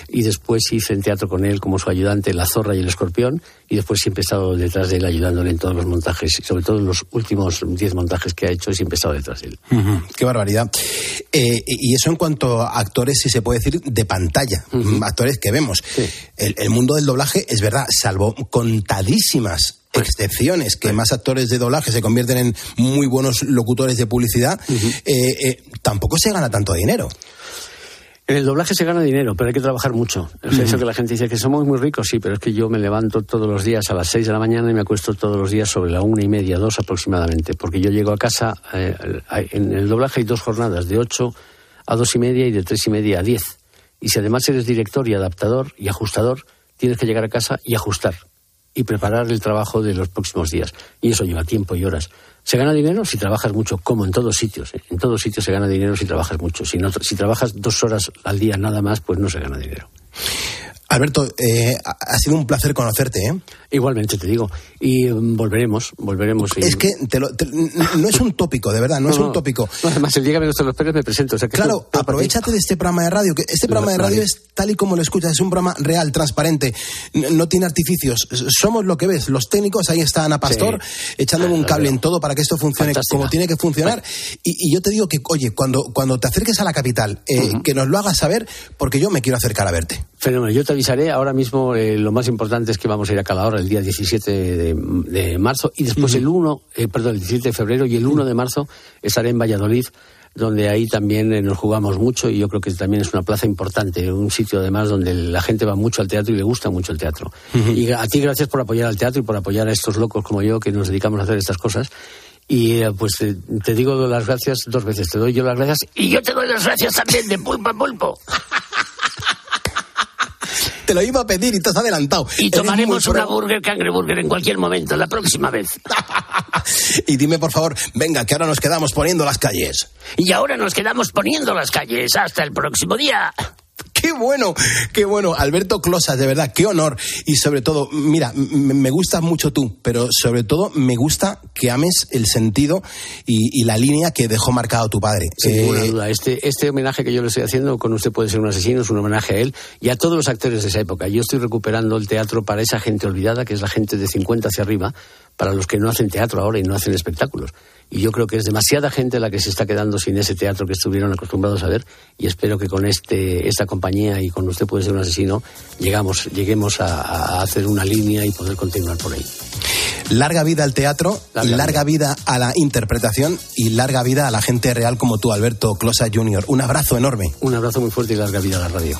y después hice en teatro con él como su ayudante La Zorra y el Escorpión, y después siempre he estado detrás de él ayudándole en todos los montajes, y sobre todo en los últimos 10 montajes que ha hecho, siempre he estado detrás de él. Qué barbaridad. Eh, y eso en cuanto a actores, si se puede decir, de pantalla, actores que vemos. El, el mundo del doblaje es verdad, salvo contadísimas excepciones que más actores de doblaje se convierten en muy buenos locutores de publicidad, eh, eh, tampoco se gana tanto dinero. En el doblaje se gana dinero, pero hay que trabajar mucho. O sea, Eso que la gente dice que somos muy ricos, sí, pero es que yo me levanto todos los días a las 6 de la mañana y me acuesto todos los días sobre la una y media, dos aproximadamente, porque yo llego a casa, eh, en el doblaje hay dos jornadas, de 8 a dos y media y de tres y media a 10. Y si además eres director y adaptador y ajustador, tienes que llegar a casa y ajustar y preparar el trabajo de los próximos días. Y eso lleva tiempo y horas. Se gana dinero si trabajas mucho, como en todos sitios. ¿eh? En todos sitios se gana dinero si trabajas mucho. Si, no, si trabajas dos horas al día nada más, pues no se gana dinero. Alberto, eh, ha sido un placer conocerte. ¿eh? Igualmente te digo. Y mm, volveremos, volveremos. y- Es que te lo- te- no es un tópico, de verdad, no, es un tópico. No, además, el día que menos te lo esperes me presento. O sea, que Claro, aprovechate de este programa de radio, que este programa de radio es tal y como lo escuchas, es un programa real, transparente, no tiene artificios. Somos lo que ves, los técnicos, ahí está Ana Pastor, echándome un cable en todo para que esto funcione Fantástica. como tiene que funcionar. Y, y yo te digo que, oye, cuando, cuando te acerques a la capital, eh, que nos lo hagas saber, porque yo me quiero acercar a verte. Fenómeno, yo te avisaré. Ahora mismo eh, lo más importante es que vamos a ir a Calahorra el día 17 de, de marzo y después el 1, eh, perdón, el 17 de febrero y el 1 de marzo estaré en Valladolid donde ahí también eh, nos jugamos mucho y yo creo que también es una plaza importante, un sitio además donde la gente va mucho al teatro y le gusta mucho el teatro. Y a ti gracias por apoyar al teatro y por apoyar a estos locos como yo que nos dedicamos a hacer estas cosas. Y eh, pues te, te digo las gracias dos veces, te doy yo las gracias y yo te doy las gracias también de pulpo a pulpo. Te lo iba a pedir y te has adelantado. Y Eres tomaremos una burger cangreburger en cualquier momento, la próxima vez. Y dime, por favor, venga, que ahora nos quedamos poniendo las calles. Y ahora nos quedamos poniendo las calles. Hasta el próximo día. Qué bueno, qué bueno. Alberto Closas, de verdad, qué honor. Y sobre todo, mira, me gustas mucho tú, pero sobre todo me gusta que ames el sentido y, y la línea que dejó marcado tu padre. Sin Eh, ninguna duda. Este, este homenaje que yo le estoy haciendo con usted puede ser un asesino, es un homenaje a él y a todos los actores de esa época. Yo estoy recuperando el teatro para esa gente olvidada, que es la gente de 50 hacia arriba, para los que no hacen teatro ahora y no hacen espectáculos. Y yo creo que es demasiada gente la que se está quedando sin ese teatro que estuvieron acostumbrados a ver y espero que con este, esta compañía y con usted puede ser un asesino llegamos, lleguemos a, a hacer una línea y poder continuar por ahí. Larga vida al teatro, larga, vida. a la interpretación y larga vida a la gente real como tú, Alberto Closas Jr. Un abrazo enorme. Un abrazo muy fuerte y larga vida a la radio.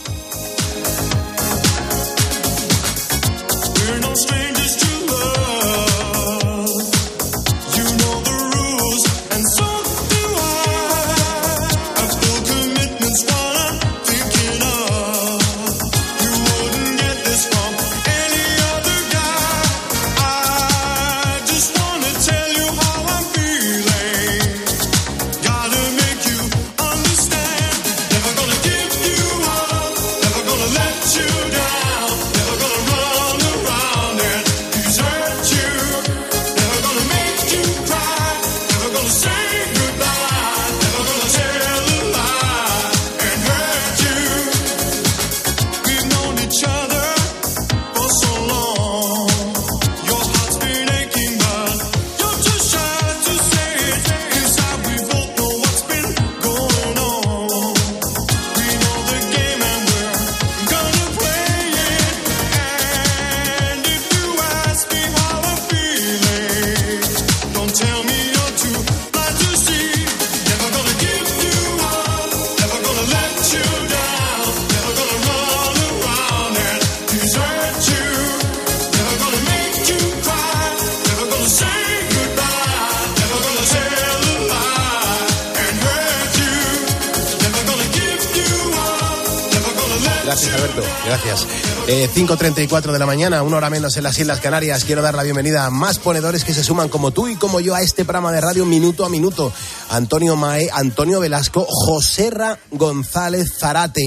5.34 de la mañana, una hora menos en las Islas Canarias. Quiero dar la bienvenida a más ponedores que se suman como tú y como yo a este programa de radio minuto a minuto. Antonio Mae, Antonio Velasco, Joserra González Zarate,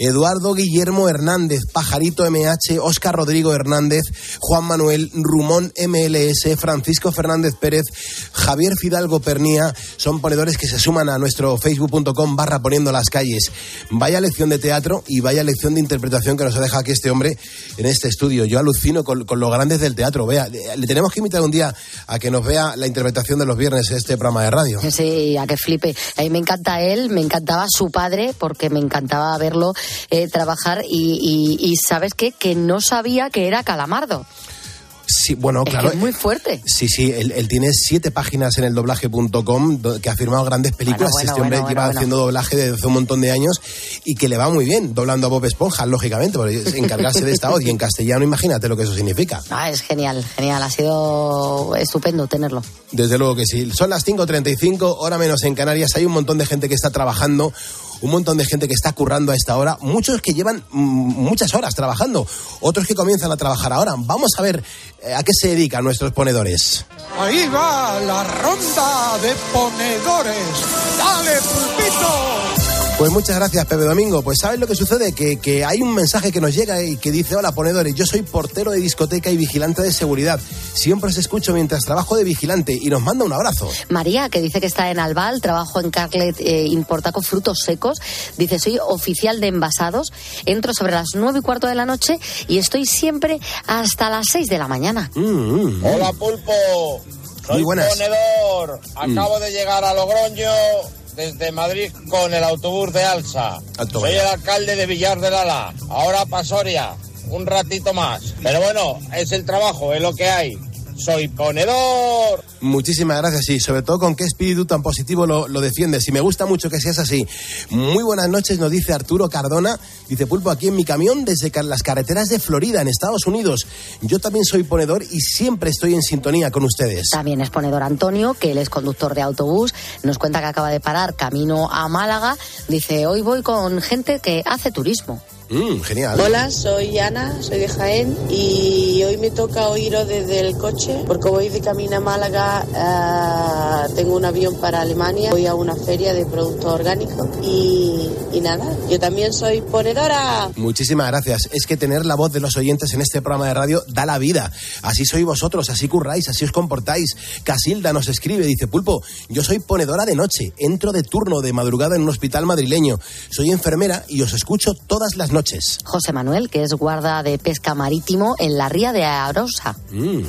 Eduardo Guillermo Hernández, Pajarito MH, Oscar Rodrigo Hernández, Juan Manuel Rumón MLS, Francisco Fernández Pérez, Javier Fidalgo Pernía. Son ponedores que se suman a nuestro facebook.com barra poniendo las calles. Vaya lección de teatro y vaya lección de interpretación que nos ha dejado aquí este hombre en este estudio. Yo alucino con, los grandes del teatro. Vea, le tenemos que invitar un día a que nos vea la interpretación de los viernes este programa de radio. Sí, a que flipe. A mí me encanta él, me encantaba su padre, porque me encantaba verlo eh, trabajar y ¿sabes qué? Que no sabía que era Calamardo. Sí, bueno, Es claro. que es muy fuerte. Sí, sí, él, él tiene siete páginas en el doblaje.com do- que ha firmado grandes películas. Bueno, bueno, este hombre bueno, lleva haciendo doblaje desde hace un montón de años y que le va muy bien doblando a Bob Esponja, lógicamente, porque es encargarse de esta voz y en castellano, imagínate lo que eso significa. Ah, es genial, genial. Ha sido estupendo tenerlo. Desde luego que sí. Son las 5.35, hora menos en Canarias. Hay un montón de gente que está trabajando, un montón de gente que está currando a esta hora, muchos que llevan mm, muchas horas trabajando, otros que comienzan a trabajar ahora. Vamos a ver eh, a qué se dedican nuestros ponedores. Ahí va la ronda de ponedores. ¡Dale, pulpito! Pues muchas gracias, Pepe Domingo. Pues ¿sabes lo que sucede? Que, que hay un mensaje que nos llega y que dice, hola ponedores, yo soy portero de discoteca y vigilante de seguridad. Siempre os escucho mientras trabajo de vigilante y nos manda un abrazo. María, que dice que está en Albal, trabajo en Carlet, eh, importa con frutos secos. Dice, soy oficial de envasados, entro sobre las nueve y cuarto de la noche y estoy siempre hasta las seis de la mañana. Hola Pulpo, soy Muy buenas. ponedor. Acabo de llegar a Logroño desde Madrid con el autobús de Alsa. Alto Soy el alcalde de Villar del Ala. Ahora Pasoria, un ratito más. Pero bueno, es el trabajo, es lo que hay. Soy ponedor. Muchísimas gracias y sobre todo con qué espíritu tan positivo lo, lo defiendes. Y me gusta mucho que seas así. Muy buenas noches, nos dice Arturo Cardona. Dice Pulpo, aquí en mi camión desde las carreteras de Florida, en Estados Unidos. Yo también soy ponedor y siempre estoy en sintonía con ustedes. También es ponedor Antonio, que él es conductor de autobús. Nos cuenta que acaba de parar camino a Málaga. Dice, hoy voy con gente que hace turismo. Mm, genial. Hola, soy Ana, soy de Jaén y hoy me toca oíros desde el coche porque voy de camino a Málaga, ah, tengo un avión para Alemania, voy a una feria de productos orgánicos y, y nada, yo también soy ponedora. Muchísimas gracias. Es que tener la voz de los oyentes en este programa de radio da la vida. Así sois vosotros, así curráis, así os comportáis. Casilda nos escribe, dice Pulpo, yo soy ponedora de noche, entro de turno de madrugada en un hospital madrileño. Soy enfermera y os escucho todas las noches. José Manuel, que es guarda de pesca marítimo en la ría de Arosa. Mm.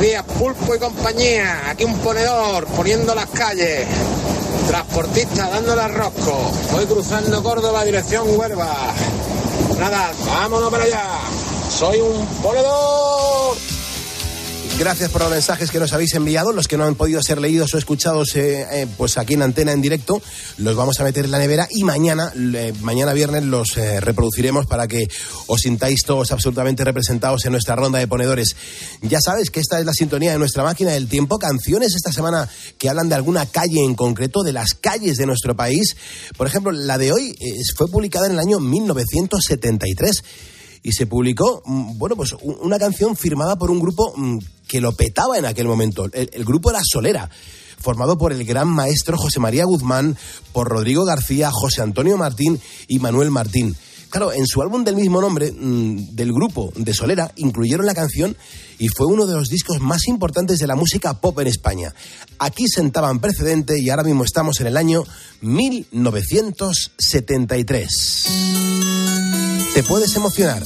Días, pulpo y compañía. Aquí un ponedor poniendo las calles. Transportista dándole al rosco. Voy cruzando Córdoba, dirección Huelva. Nada, vámonos para allá. Soy un ponedor. Gracias por los mensajes que nos habéis enviado, los que no han podido ser leídos o escuchados eh, eh, pues aquí en antena en directo, los vamos a meter en la nevera y mañana, eh, mañana viernes los reproduciremos para que os sintáis todos absolutamente representados en nuestra ronda de ponedores. Ya sabes que esta es la sintonía de nuestra máquina del tiempo, canciones esta semana que hablan de alguna calle en concreto, de las calles de nuestro país. Por ejemplo, la de hoy fue publicada en el año 1973 y se publicó, mm, bueno, pues una canción firmada por un grupo mm, que lo petaba en aquel momento. El, grupo era Solera, formado por el gran maestro José María Guzmán, por Rodrigo García, José Antonio Martín y Manuel Martín. Claro, en su álbum del mismo nombre, mm, del grupo de Solera, incluyeron la canción y fue uno de los discos más importantes de la música pop en España. Aquí sentaban precedente y ahora mismo estamos en el año 1973. Te puedes emocionar.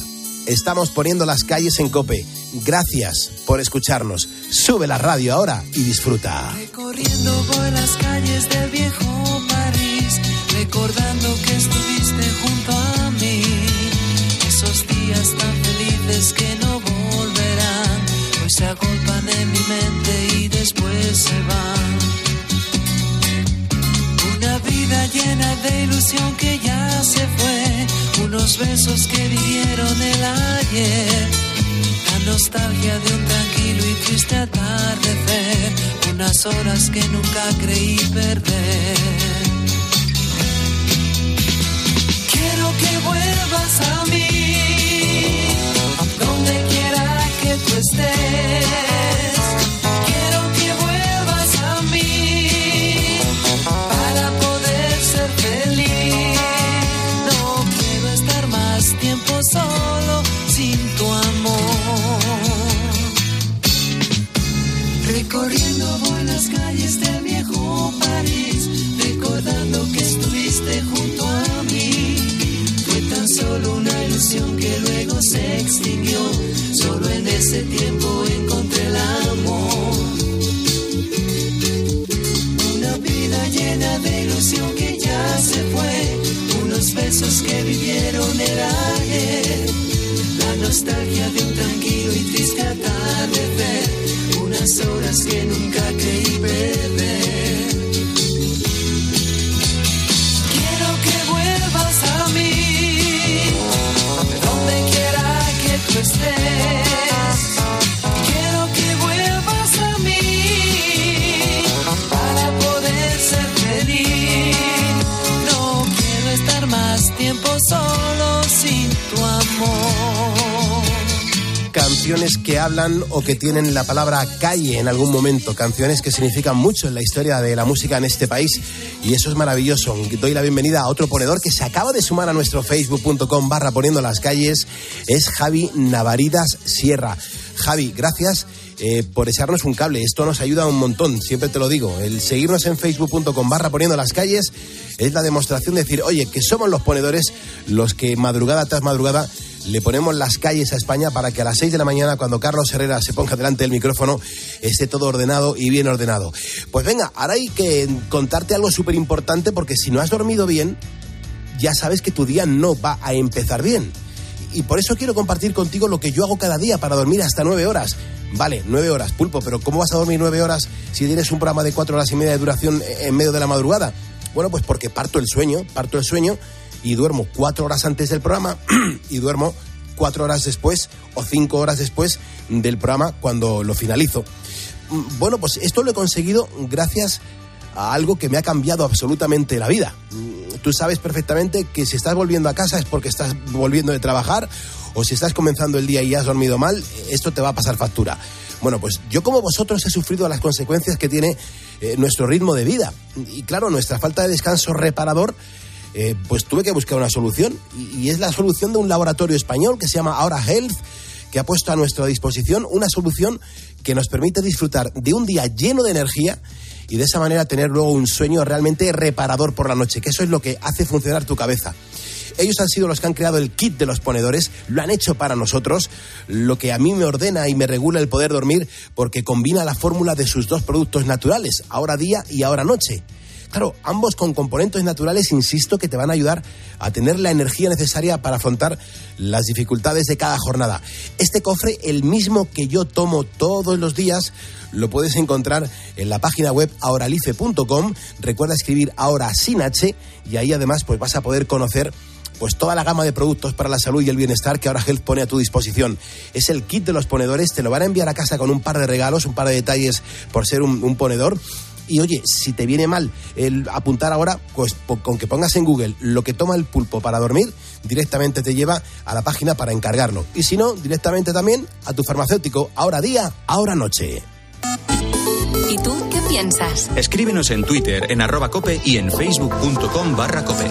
Estamos poniendo las calles en cope. Gracias por escucharnos. Sube la radio ahora y disfruta. Corriendo por las calles del viejo París, recordando que estuviste junto a mí. Esos días tan felices que no volverán, hoy se agolpan en mi mente y después se van vida llena de ilusión que ya se fue, unos besos que vivieron el ayer, la nostalgia de un tranquilo y triste atardecer, unas horas que nunca creí perder. Quiero que vuelvas a mí, donde quiera que tú estés. Recorriendo voy las calles del viejo París, recordando que estuviste junto a mí. Fue tan solo una ilusión que luego se extinguió, solo en ese tiempo encontré el amor. Una vida llena de ilusión que ya se fue, unos besos que vivieron el ayer, la nostalgia de un tranquilo y triste atardecer, horas que nunca creí Canciones que hablan o que tienen la palabra calle en algún momento, canciones que significan mucho en la historia de la música en este país y eso es maravilloso. Doy la bienvenida a otro ponedor que se acaba de sumar a nuestro facebook.com barra poniendo las calles, es Javi Navaridas Sierra. Javi, gracias eh, por echarnos un cable. Esto nos ayuda un montón, siempre te lo digo. El seguirnos en facebook.com barra poniendo las calles es la demostración de decir, oye, que somos los ponedores los que madrugada tras madrugada le ponemos las calles a España para que a las 6 de la mañana, cuando Carlos Herrera se ponga delante del micrófono, esté todo ordenado y bien ordenado. Pues venga, ahora hay que contarte algo súper importante porque si no has dormido bien, ya sabes que tu día no va a empezar bien. Y por eso quiero compartir contigo lo que yo hago cada día para dormir hasta nueve horas. Vale, nueve horas, pulpo, pero ¿cómo vas a dormir nueve horas si tienes un programa de cuatro horas y media de duración en medio de la madrugada? Bueno, pues porque parto el sueño, parto el sueño y duermo cuatro horas antes del programa y duermo cuatro horas después o cinco horas después del programa cuando lo finalizo. Mm, Bueno, pues esto lo he conseguido gracias a algo que me ha cambiado absolutamente la vida. Mm, Tú sabes perfectamente que si estás volviendo a casa es porque estás volviendo de trabajar o si estás comenzando el día y has dormido mal, esto te va a pasar factura. Bueno, pues yo como vosotros he sufrido las consecuencias que tiene eh, nuestro ritmo de vida. Y claro, nuestra falta de descanso reparador eh, pues tuve que buscar una solución y, y es la solución de un laboratorio español que se llama Ahora Health, que ha puesto a nuestra disposición una solución que nos permite disfrutar de un día lleno de energía y de esa manera tener luego un sueño realmente reparador por la noche, que eso es lo que hace funcionar tu cabeza. Ellos han sido los que han creado el kit de los ponedores, lo han hecho para nosotros, lo que a mí me ordena y me regula el poder dormir porque combina la fórmula de sus dos productos naturales, ahora día y ahora noche. Claro, ambos con componentes naturales, insisto, que te van a ayudar a tener la energía necesaria para afrontar las dificultades de cada jornada. Este cofre, el mismo que yo tomo todos los días, lo puedes encontrar en la página web ahoralife.com. Recuerda escribir ahora sin H y ahí además pues vas a poder conocer pues toda la gama de productos para la salud y el bienestar que ahora Health pone a tu disposición. Es el kit de los ponedores, te lo van a enviar a casa con un par de regalos, un par de detalles por ser un, un ponedor. Y oye, si te viene mal el apuntar ahora, pues con que pongas en Google lo que toma el pulpo para dormir, directamente te lleva a la página para encargarlo. Y si no, directamente también a tu farmacéutico, ahora día, ahora noche. ¿Y tú qué piensas? Escríbenos en Twitter, en arroba cope y en facebook.com barra cope.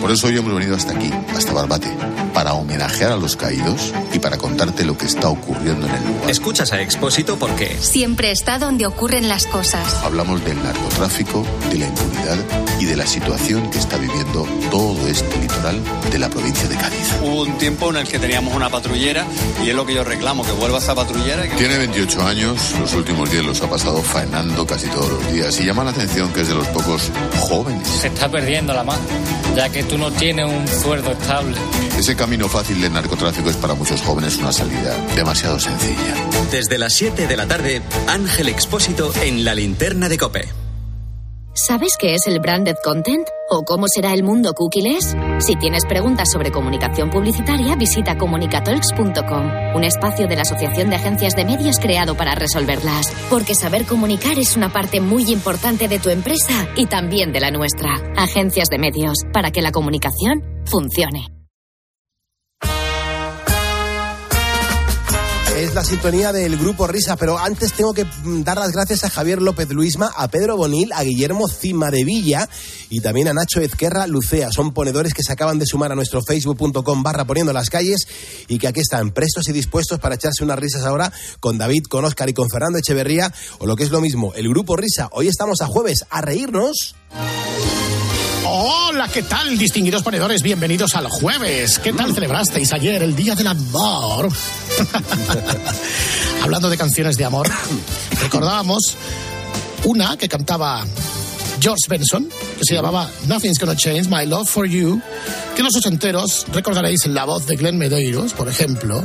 Por eso hoy hemos venido hasta aquí, hasta Barbate, para homenajear a los caídos y para contarte lo que está ocurriendo en el lugar. Escuchas a Expósito porque Siempre está donde ocurren las cosas. Hablamos del narcotráfico, de la impunidad y de la situación que está viviendo todo este litoral de la provincia de Cádiz. Hubo un tiempo en el que teníamos una patrullera y es lo que yo reclamo, que vuelva esa patrullera. que- Tiene 28 años, los últimos días los ha pasado faenando casi todos los días y llama la atención que es de los pocos jóvenes. Se está perdiendo la mano, ya que tú no tienes un sueldo estable. Ese camino fácil del narcotráfico es para muchos jóvenes una salida demasiado sencilla. desde las 7 de la tarde, Ángel Expósito en la linterna de cope. ¿Sabes qué es el branded content? ¿O cómo será el mundo cookieless? Si tienes preguntas sobre comunicación publicitaria, visita comunicatalks.com, un espacio de la Asociación de Agencias de Medios creado para resolverlas. Porque saber comunicar es una parte muy importante de tu empresa y también de la nuestra. Agencias de Medios, para que la comunicación funcione. Es la sintonía del grupo Risa, pero antes tengo que mm, dar las gracias a Javier López Luisma, a Pedro Bonil, a Guillermo Cima de Villa y también a Nacho Ezquerra Lucea. Son ponedores que se acaban de sumar a nuestro facebook.com barra poniendo las calles y que aquí están prestos y dispuestos para echarse unas risas ahora con David, con Oscar y con Fernando Echeverría o lo que es lo mismo, el grupo Risa. Hoy estamos a jueves a reírnos. Hola, ¿qué tal, distinguidos ponedores? Bienvenidos al jueves. ¿Qué tal celebrasteis ayer el Día del Amor? Hablando de canciones de amor, recordábamos una que cantaba George Benson, que se llamaba Nothing's Gonna Change My Love for You, que los ochenteros recordaréis en la voz de Glenn Medeiros, por ejemplo,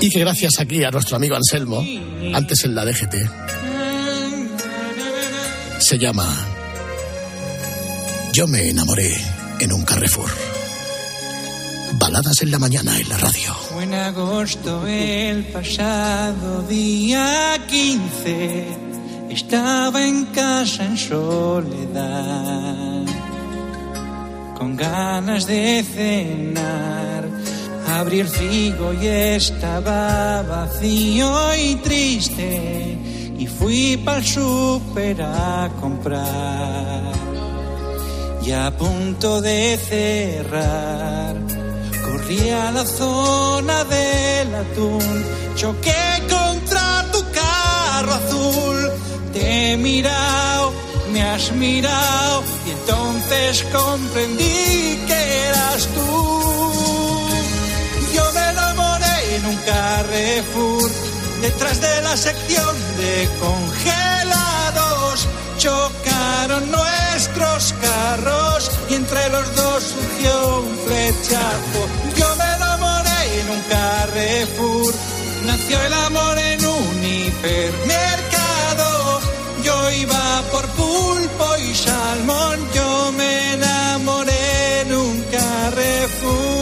y que gracias aquí a nuestro amigo Anselmo, antes en la DGT, se llama Yo me enamoré en un Carrefour. Baladas en la mañana en la radio. Fue en agosto el pasado día 15. Estaba en casa en soledad. Con ganas de cenar. Abrí el frigo y estaba vacío y triste. Y fui para el súper a comprar. Y a punto de cerrar. Corrí a la zona del atún, choqué contra tu carro azul. Te he mirado, me has mirado y entonces comprendí que eras tú. Yo me enamoré en un Carrefour, detrás de la sección de congelados. Chocaron nuestros carros y entre los dos surgió un flechazo. Yo me enamoré en un Carrefour, nació el amor en un hipermercado. Yo iba por pulpo y salmón, yo me enamoré en un Carrefour.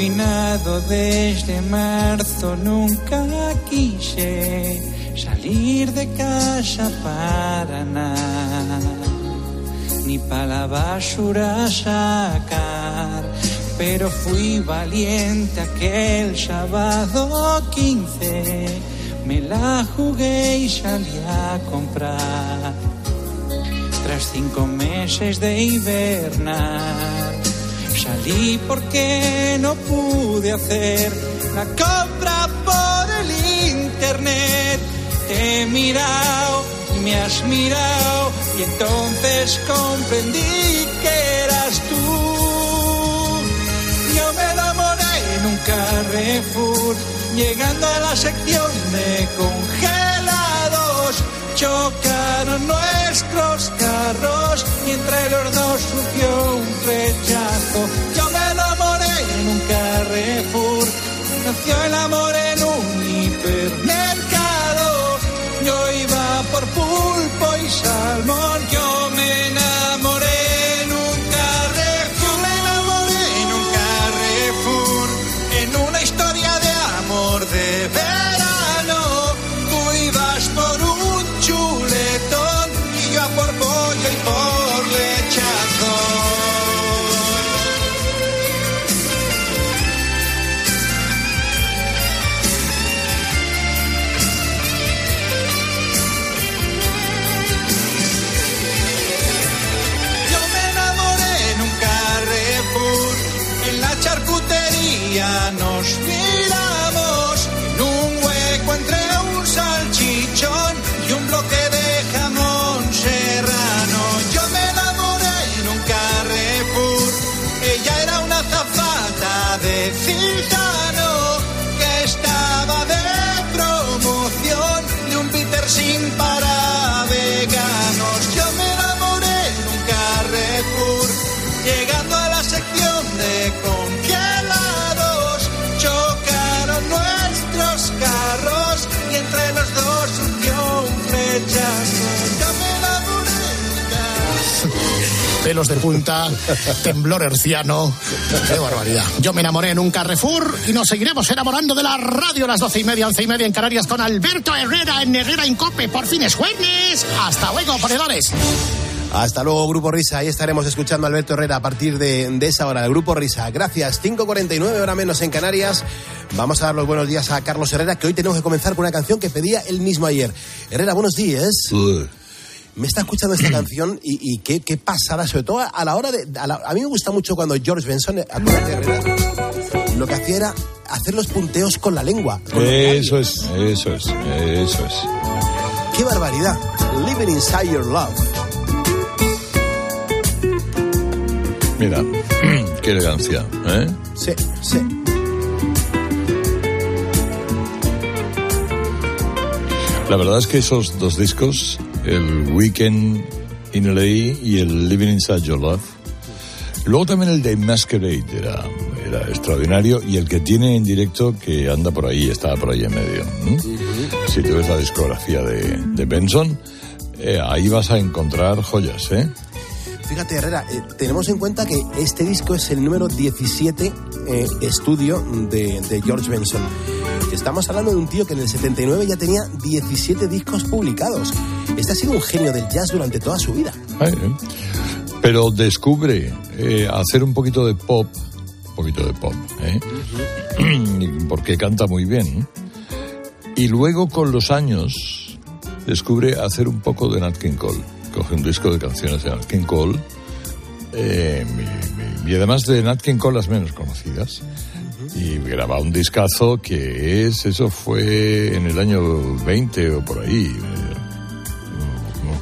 Confinado desde marzo, nunca quise salir de casa para nada, ni para la basura sacar. Pero fui valiente aquel sábado 15, me la jugué y salí a comprar. Tras cinco meses de hibernar, salí porque no pude hacer la compra por el internet te he mirado, me has mirado y entonces comprendí que eras tú. Yo me enamoré en un Carrefour, llegando a la sección de congelados. Chocaron nuestros carros y entre los dos surgió un flechazo. Yo me enamoré en un Carrefour, nació el amor en un hipermercado. Yo iba por pulpo y salmón, yo me enamoré Pelos de punta, temblor herciano. ¡Qué barbaridad! Yo me enamoré en un Carrefour y nos seguiremos enamorando de la radio a las doce y media, once y media en Canarias con Alberto Herrera en Herrera Incope. Por fin es jueves. Hasta luego, ponedores. Hasta luego, Grupo Risa. Ahí estaremos escuchando a Alberto Herrera a partir de, de esa hora. El Grupo Risa. Gracias. 5.49 hora menos en Canarias. Vamos a dar los buenos días a Carlos Herrera, que hoy tenemos que comenzar con una canción que pedía él mismo ayer. Herrera, buenos días. Me está escuchando esta canción y, y qué, qué pasada, sobre todo a la hora de... A, la- a mí me gusta mucho cuando George Benson, Herrera, lo que hacía era hacer los punteos con la lengua. con Eso es, eso es, eso es. ¡Qué barbaridad! Living Inside Your Love. Mira, qué elegancia, ¿eh? Sí, sí. La verdad es que esos dos discos, el Weekend in LA y el Living Inside Your Love, luego también el de Masquerade era, era extraordinario y el que tiene en directo que anda por ahí, estaba por ahí en medio. ¿m? Si tú ves la discografía de, de Benson, eh, ahí vas a encontrar joyas, ¿eh? Fíjate, Herrera, eh, tenemos en cuenta que este disco es el número 17 eh, estudio de, de George Benson. Estamos hablando de un tío que en el 79 ya tenía 17 discos publicados. Este ha sido un genio del jazz durante toda su vida. Eh. Pero descubre eh, hacer un poquito de pop, un poquito de pop, ¿eh? porque canta muy bien. Y luego con los años descubre hacer un poco de Nat King Cole. Coge un disco de canciones de Nat King Cole eh, y, además de Nat King Cole las menos conocidas. Y graba un discazo que es, eso fue en el año 20 o por ahí, eh,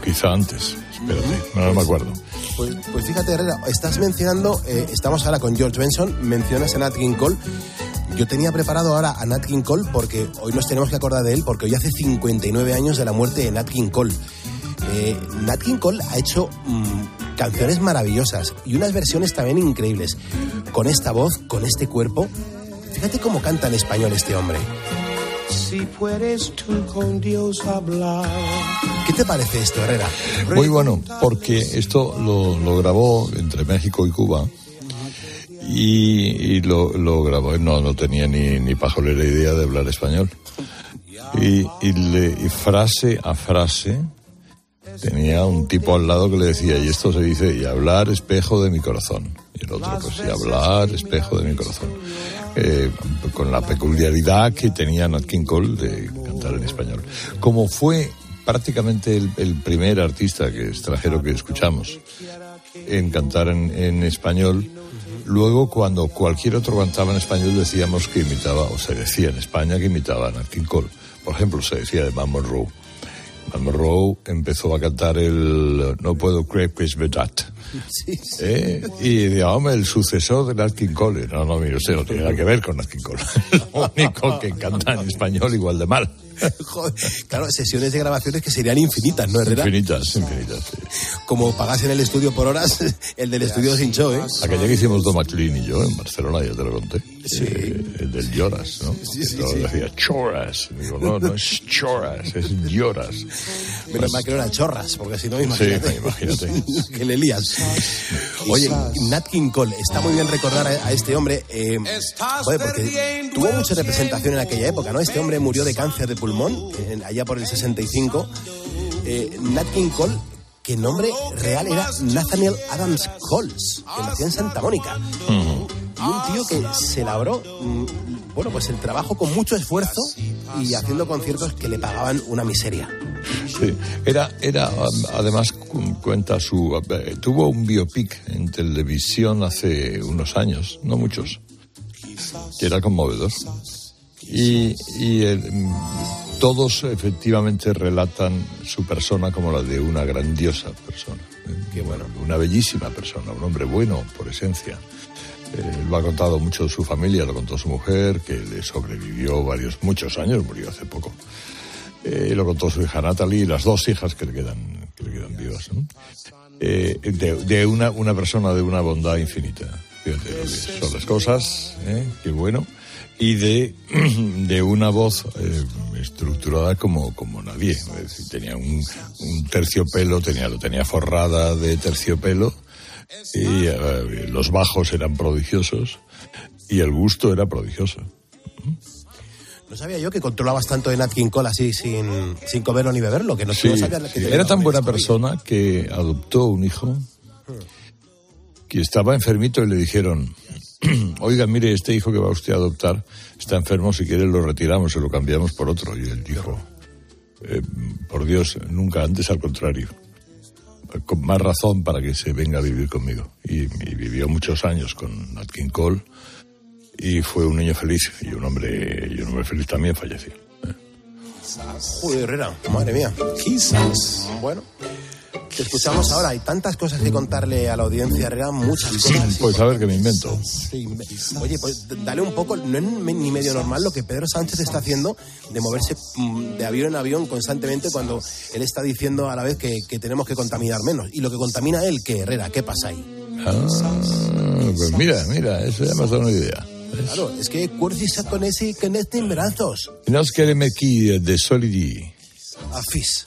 quizá antes, espérate, no, me acuerdo. Pues, pues fíjate, Herrera, estás mencionando, eh, estamos ahora con George Benson, mencionas a Nat King Cole. Yo tenía preparado ahora a Nat King Cole porque hoy nos tenemos que acordar de él porque hoy hace 59 años de la muerte de Nat King Cole. Eh, Nat King Cole ha hecho mm, canciones maravillosas y unas versiones también increíbles. Con esta voz, con este cuerpo. Fíjate cómo canta en español este hombre. Si puedes tú con Dios hablar. ¿Qué te parece esto, Herrera? Muy bueno, porque esto lo, lo grabó entre México y Cuba y, lo, grabó, no, no tenía ni, ni pajolera idea de hablar español. Y, y, le, y frase a frase tenía un tipo al lado que le decía, y esto se dice, y hablar espejo de mi corazón. Y el otro, pues, y hablar espejo de mi corazón. Eh, con la peculiaridad que tenía Nat King Cole de cantar en español. Como fue prácticamente el, primer artista que extranjero que escuchamos en cantar en, español, luego cuando cualquier otro cantaba en español decíamos que imitaba, o se decía en España que imitaba a Nat King Cole. Por ejemplo, se decía de Van Monroe. Monroe empezó a cantar el No puedo creer que es verdad. ¿Eh? Y digamos, el sucesor de Nat Cole. No, no, mire usted, no tiene nada que ver con Nat Cole. Lo único que canta en español igual de mal. Joder, claro, sesiones de grabaciones que serían infinitas, ¿no, Herrera? Infinitas, infinitas. sí. Como pagasen el estudio por horas, el del estudio sin show, ¿eh? Aquella que hicimos Don McLean y yo en Barcelona, ya te lo conté. Eh, el del Lloras, ¿no? Sí, sí, sí. decía Choras. Digo, no, no es Choras, es Lloras. Menos mal que no eran chorras, porque si no, Sí, imagínate. imagínate. que le lías. Oye, Nat King Cole, está muy bien recordar a, a este hombre, eh, joder, porque tuvo mucha representación en aquella época, ¿no? Este hombre murió de cáncer de pulmón, en- allá por el 65. Eh, Nat King Cole, que el nombre real era Nathaniel Adams Coles, que nació en Santa Mónica. Y un tío que se labró, mm, bueno, pues el trabajo con mucho esfuerzo y haciendo conciertos que le pagaban una miseria. Sí, era, era um, además cu- cuenta su. eh, tuvo un biopic en televisión hace unos años, no muchos, que era conmovedor. Y, y eh, todos efectivamente relatan su persona como la de una grandiosa persona. eh, Que bueno, una bellísima persona, un hombre bueno por esencia. Eh, Él lo ha contado mucho de su familia, lo contó su mujer, que le sobrevivió varios, muchos años, murió hace poco. Eh, lo contó su hija Natalie y las dos hijas que le quedan, que le quedan vivas. ¿no? Eh, de de una, una persona de una bondad infinita. Fíjate lo que son las cosas, ¿eh? qué bueno. Y de, de una voz eh, estructurada como, como nadie. Es decir, tenía un, un terciopelo, tenía, lo tenía forrada de terciopelo. Y eh, los bajos eran prodigiosos y el gusto era prodigioso. No sabía yo que controlabas tanto de Nat King Cole así sin, sin comerlo ni beberlo, que no, Sí, no sabía que sí. era tan buena persona que adoptó un hijo que estaba enfermito y le dijeron, oiga, mire, este hijo que va usted a adoptar está enfermo, si quiere lo retiramos y lo cambiamos por otro. Y él dijo, "Eh, por Dios, nunca antes, al contrario. Con más razón para que se venga a vivir conmigo. Y, y vivió muchos años con Nat King Cole y fue un niño feliz y un hombre, y un hombre feliz también falleció. Joder, Herrera, madre mía. Quizás. Bueno, te escuchamos ahora. Hay tantas cosas que contarle a la audiencia, Herrera, muchas cosas. Pues a ver qué me invento. Sí, Oye, pues dale un poco, no es ni medio normal lo que Pedro Sánchez está haciendo de moverse mm, de avión en avión constantemente cuando él está diciendo a la vez que, que tenemos que contaminar menos. Y lo que contamina él, ¿qué, Herrera? ¿Qué pasa ahí? Ah, pues mira, mira, eso ya me dado una idea. Claro, es que Cursi se conece con este brazos. Nos queremos aquí de Solidi. Afis.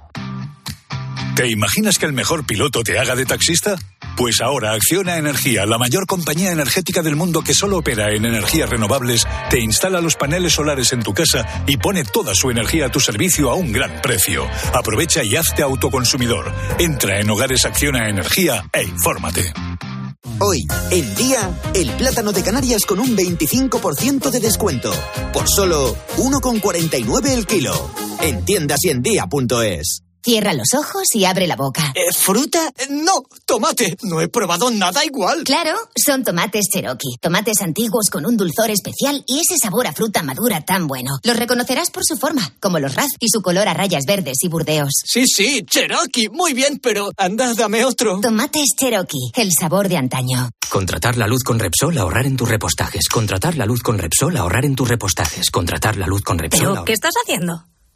¿Te imaginas que el mejor piloto te haga de taxista? Pues ahora Acciona Energía, la mayor compañía energética del mundo que solo opera en energías renovables, te instala los paneles solares en tu casa y pone toda su energía a tu servicio a un gran precio. Aprovecha y hazte autoconsumidor. Entra en Hogares Acciona Energía e infórmate. Hoy, el día, el plátano de Canarias con un 25% de descuento. Por solo 1,49 el kilo. En tiendas y en día.es. Cierra los ojos y abre la boca. ¿Fruta? No, tomate. No he probado nada igual. Claro, son tomates Cherokee, tomates antiguos con un dulzor especial y ese sabor a fruta madura tan bueno. Los reconocerás por su forma, como los raz y su color a rayas verdes y burdeos. Sí, sí, Cherokee. Muy bien, pero anda, dame otro. Tomates Cherokee, el sabor de antaño. Contratar la luz con Repsol, ahorrar en tus repostajes. Contratar la luz con Repsol, ahorrar en tus repostajes. Contratar la luz con Repsol. ¿Pero ahorrar- qué estás haciendo?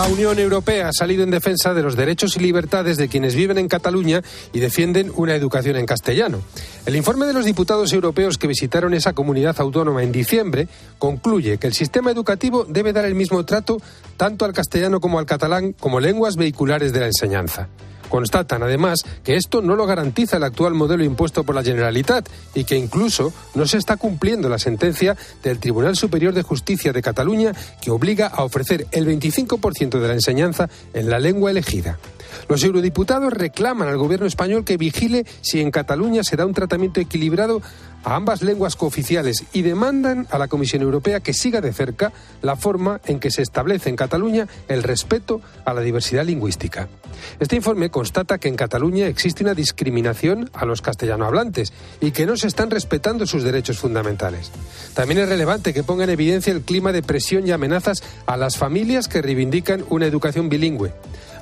La Unión Europea ha salido en defensa de los derechos y libertades de quienes viven en Cataluña y defienden una educación en castellano. El informe de los diputados europeos que visitaron esa comunidad autónoma en diciembre concluye que el sistema educativo debe dar el mismo trato tanto al castellano como al catalán como lenguas vehiculares de la enseñanza. Constatan, además, que esto no lo garantiza el actual modelo impuesto por la Generalitat y que incluso no se está cumpliendo la sentencia del Tribunal Superior de Justicia de Cataluña que obliga a ofrecer el 25% de la enseñanza en la lengua elegida. Los eurodiputados reclaman al gobierno español que vigile si en Cataluña se da un tratamiento equilibrado a ambas lenguas cooficiales y demandan a la Comisión Europea que siga de cerca la forma en que se establece en Cataluña el respeto a la diversidad lingüística. Este informe constata que en Cataluña existe una discriminación a los castellanohablantes y que no se están respetando sus derechos fundamentales. También es relevante que ponga en evidencia el clima de presión y amenazas a las familias que reivindican una educación bilingüe.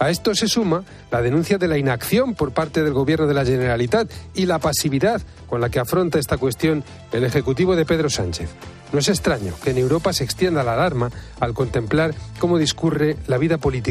A esto se suma la denuncia de la inacción por parte del Gobierno de la Generalitat y la pasividad con la que afronta esta cuestión el Ejecutivo de Pedro Sánchez. No es extraño que en Europa se extienda la alarma al contemplar cómo discurre la vida política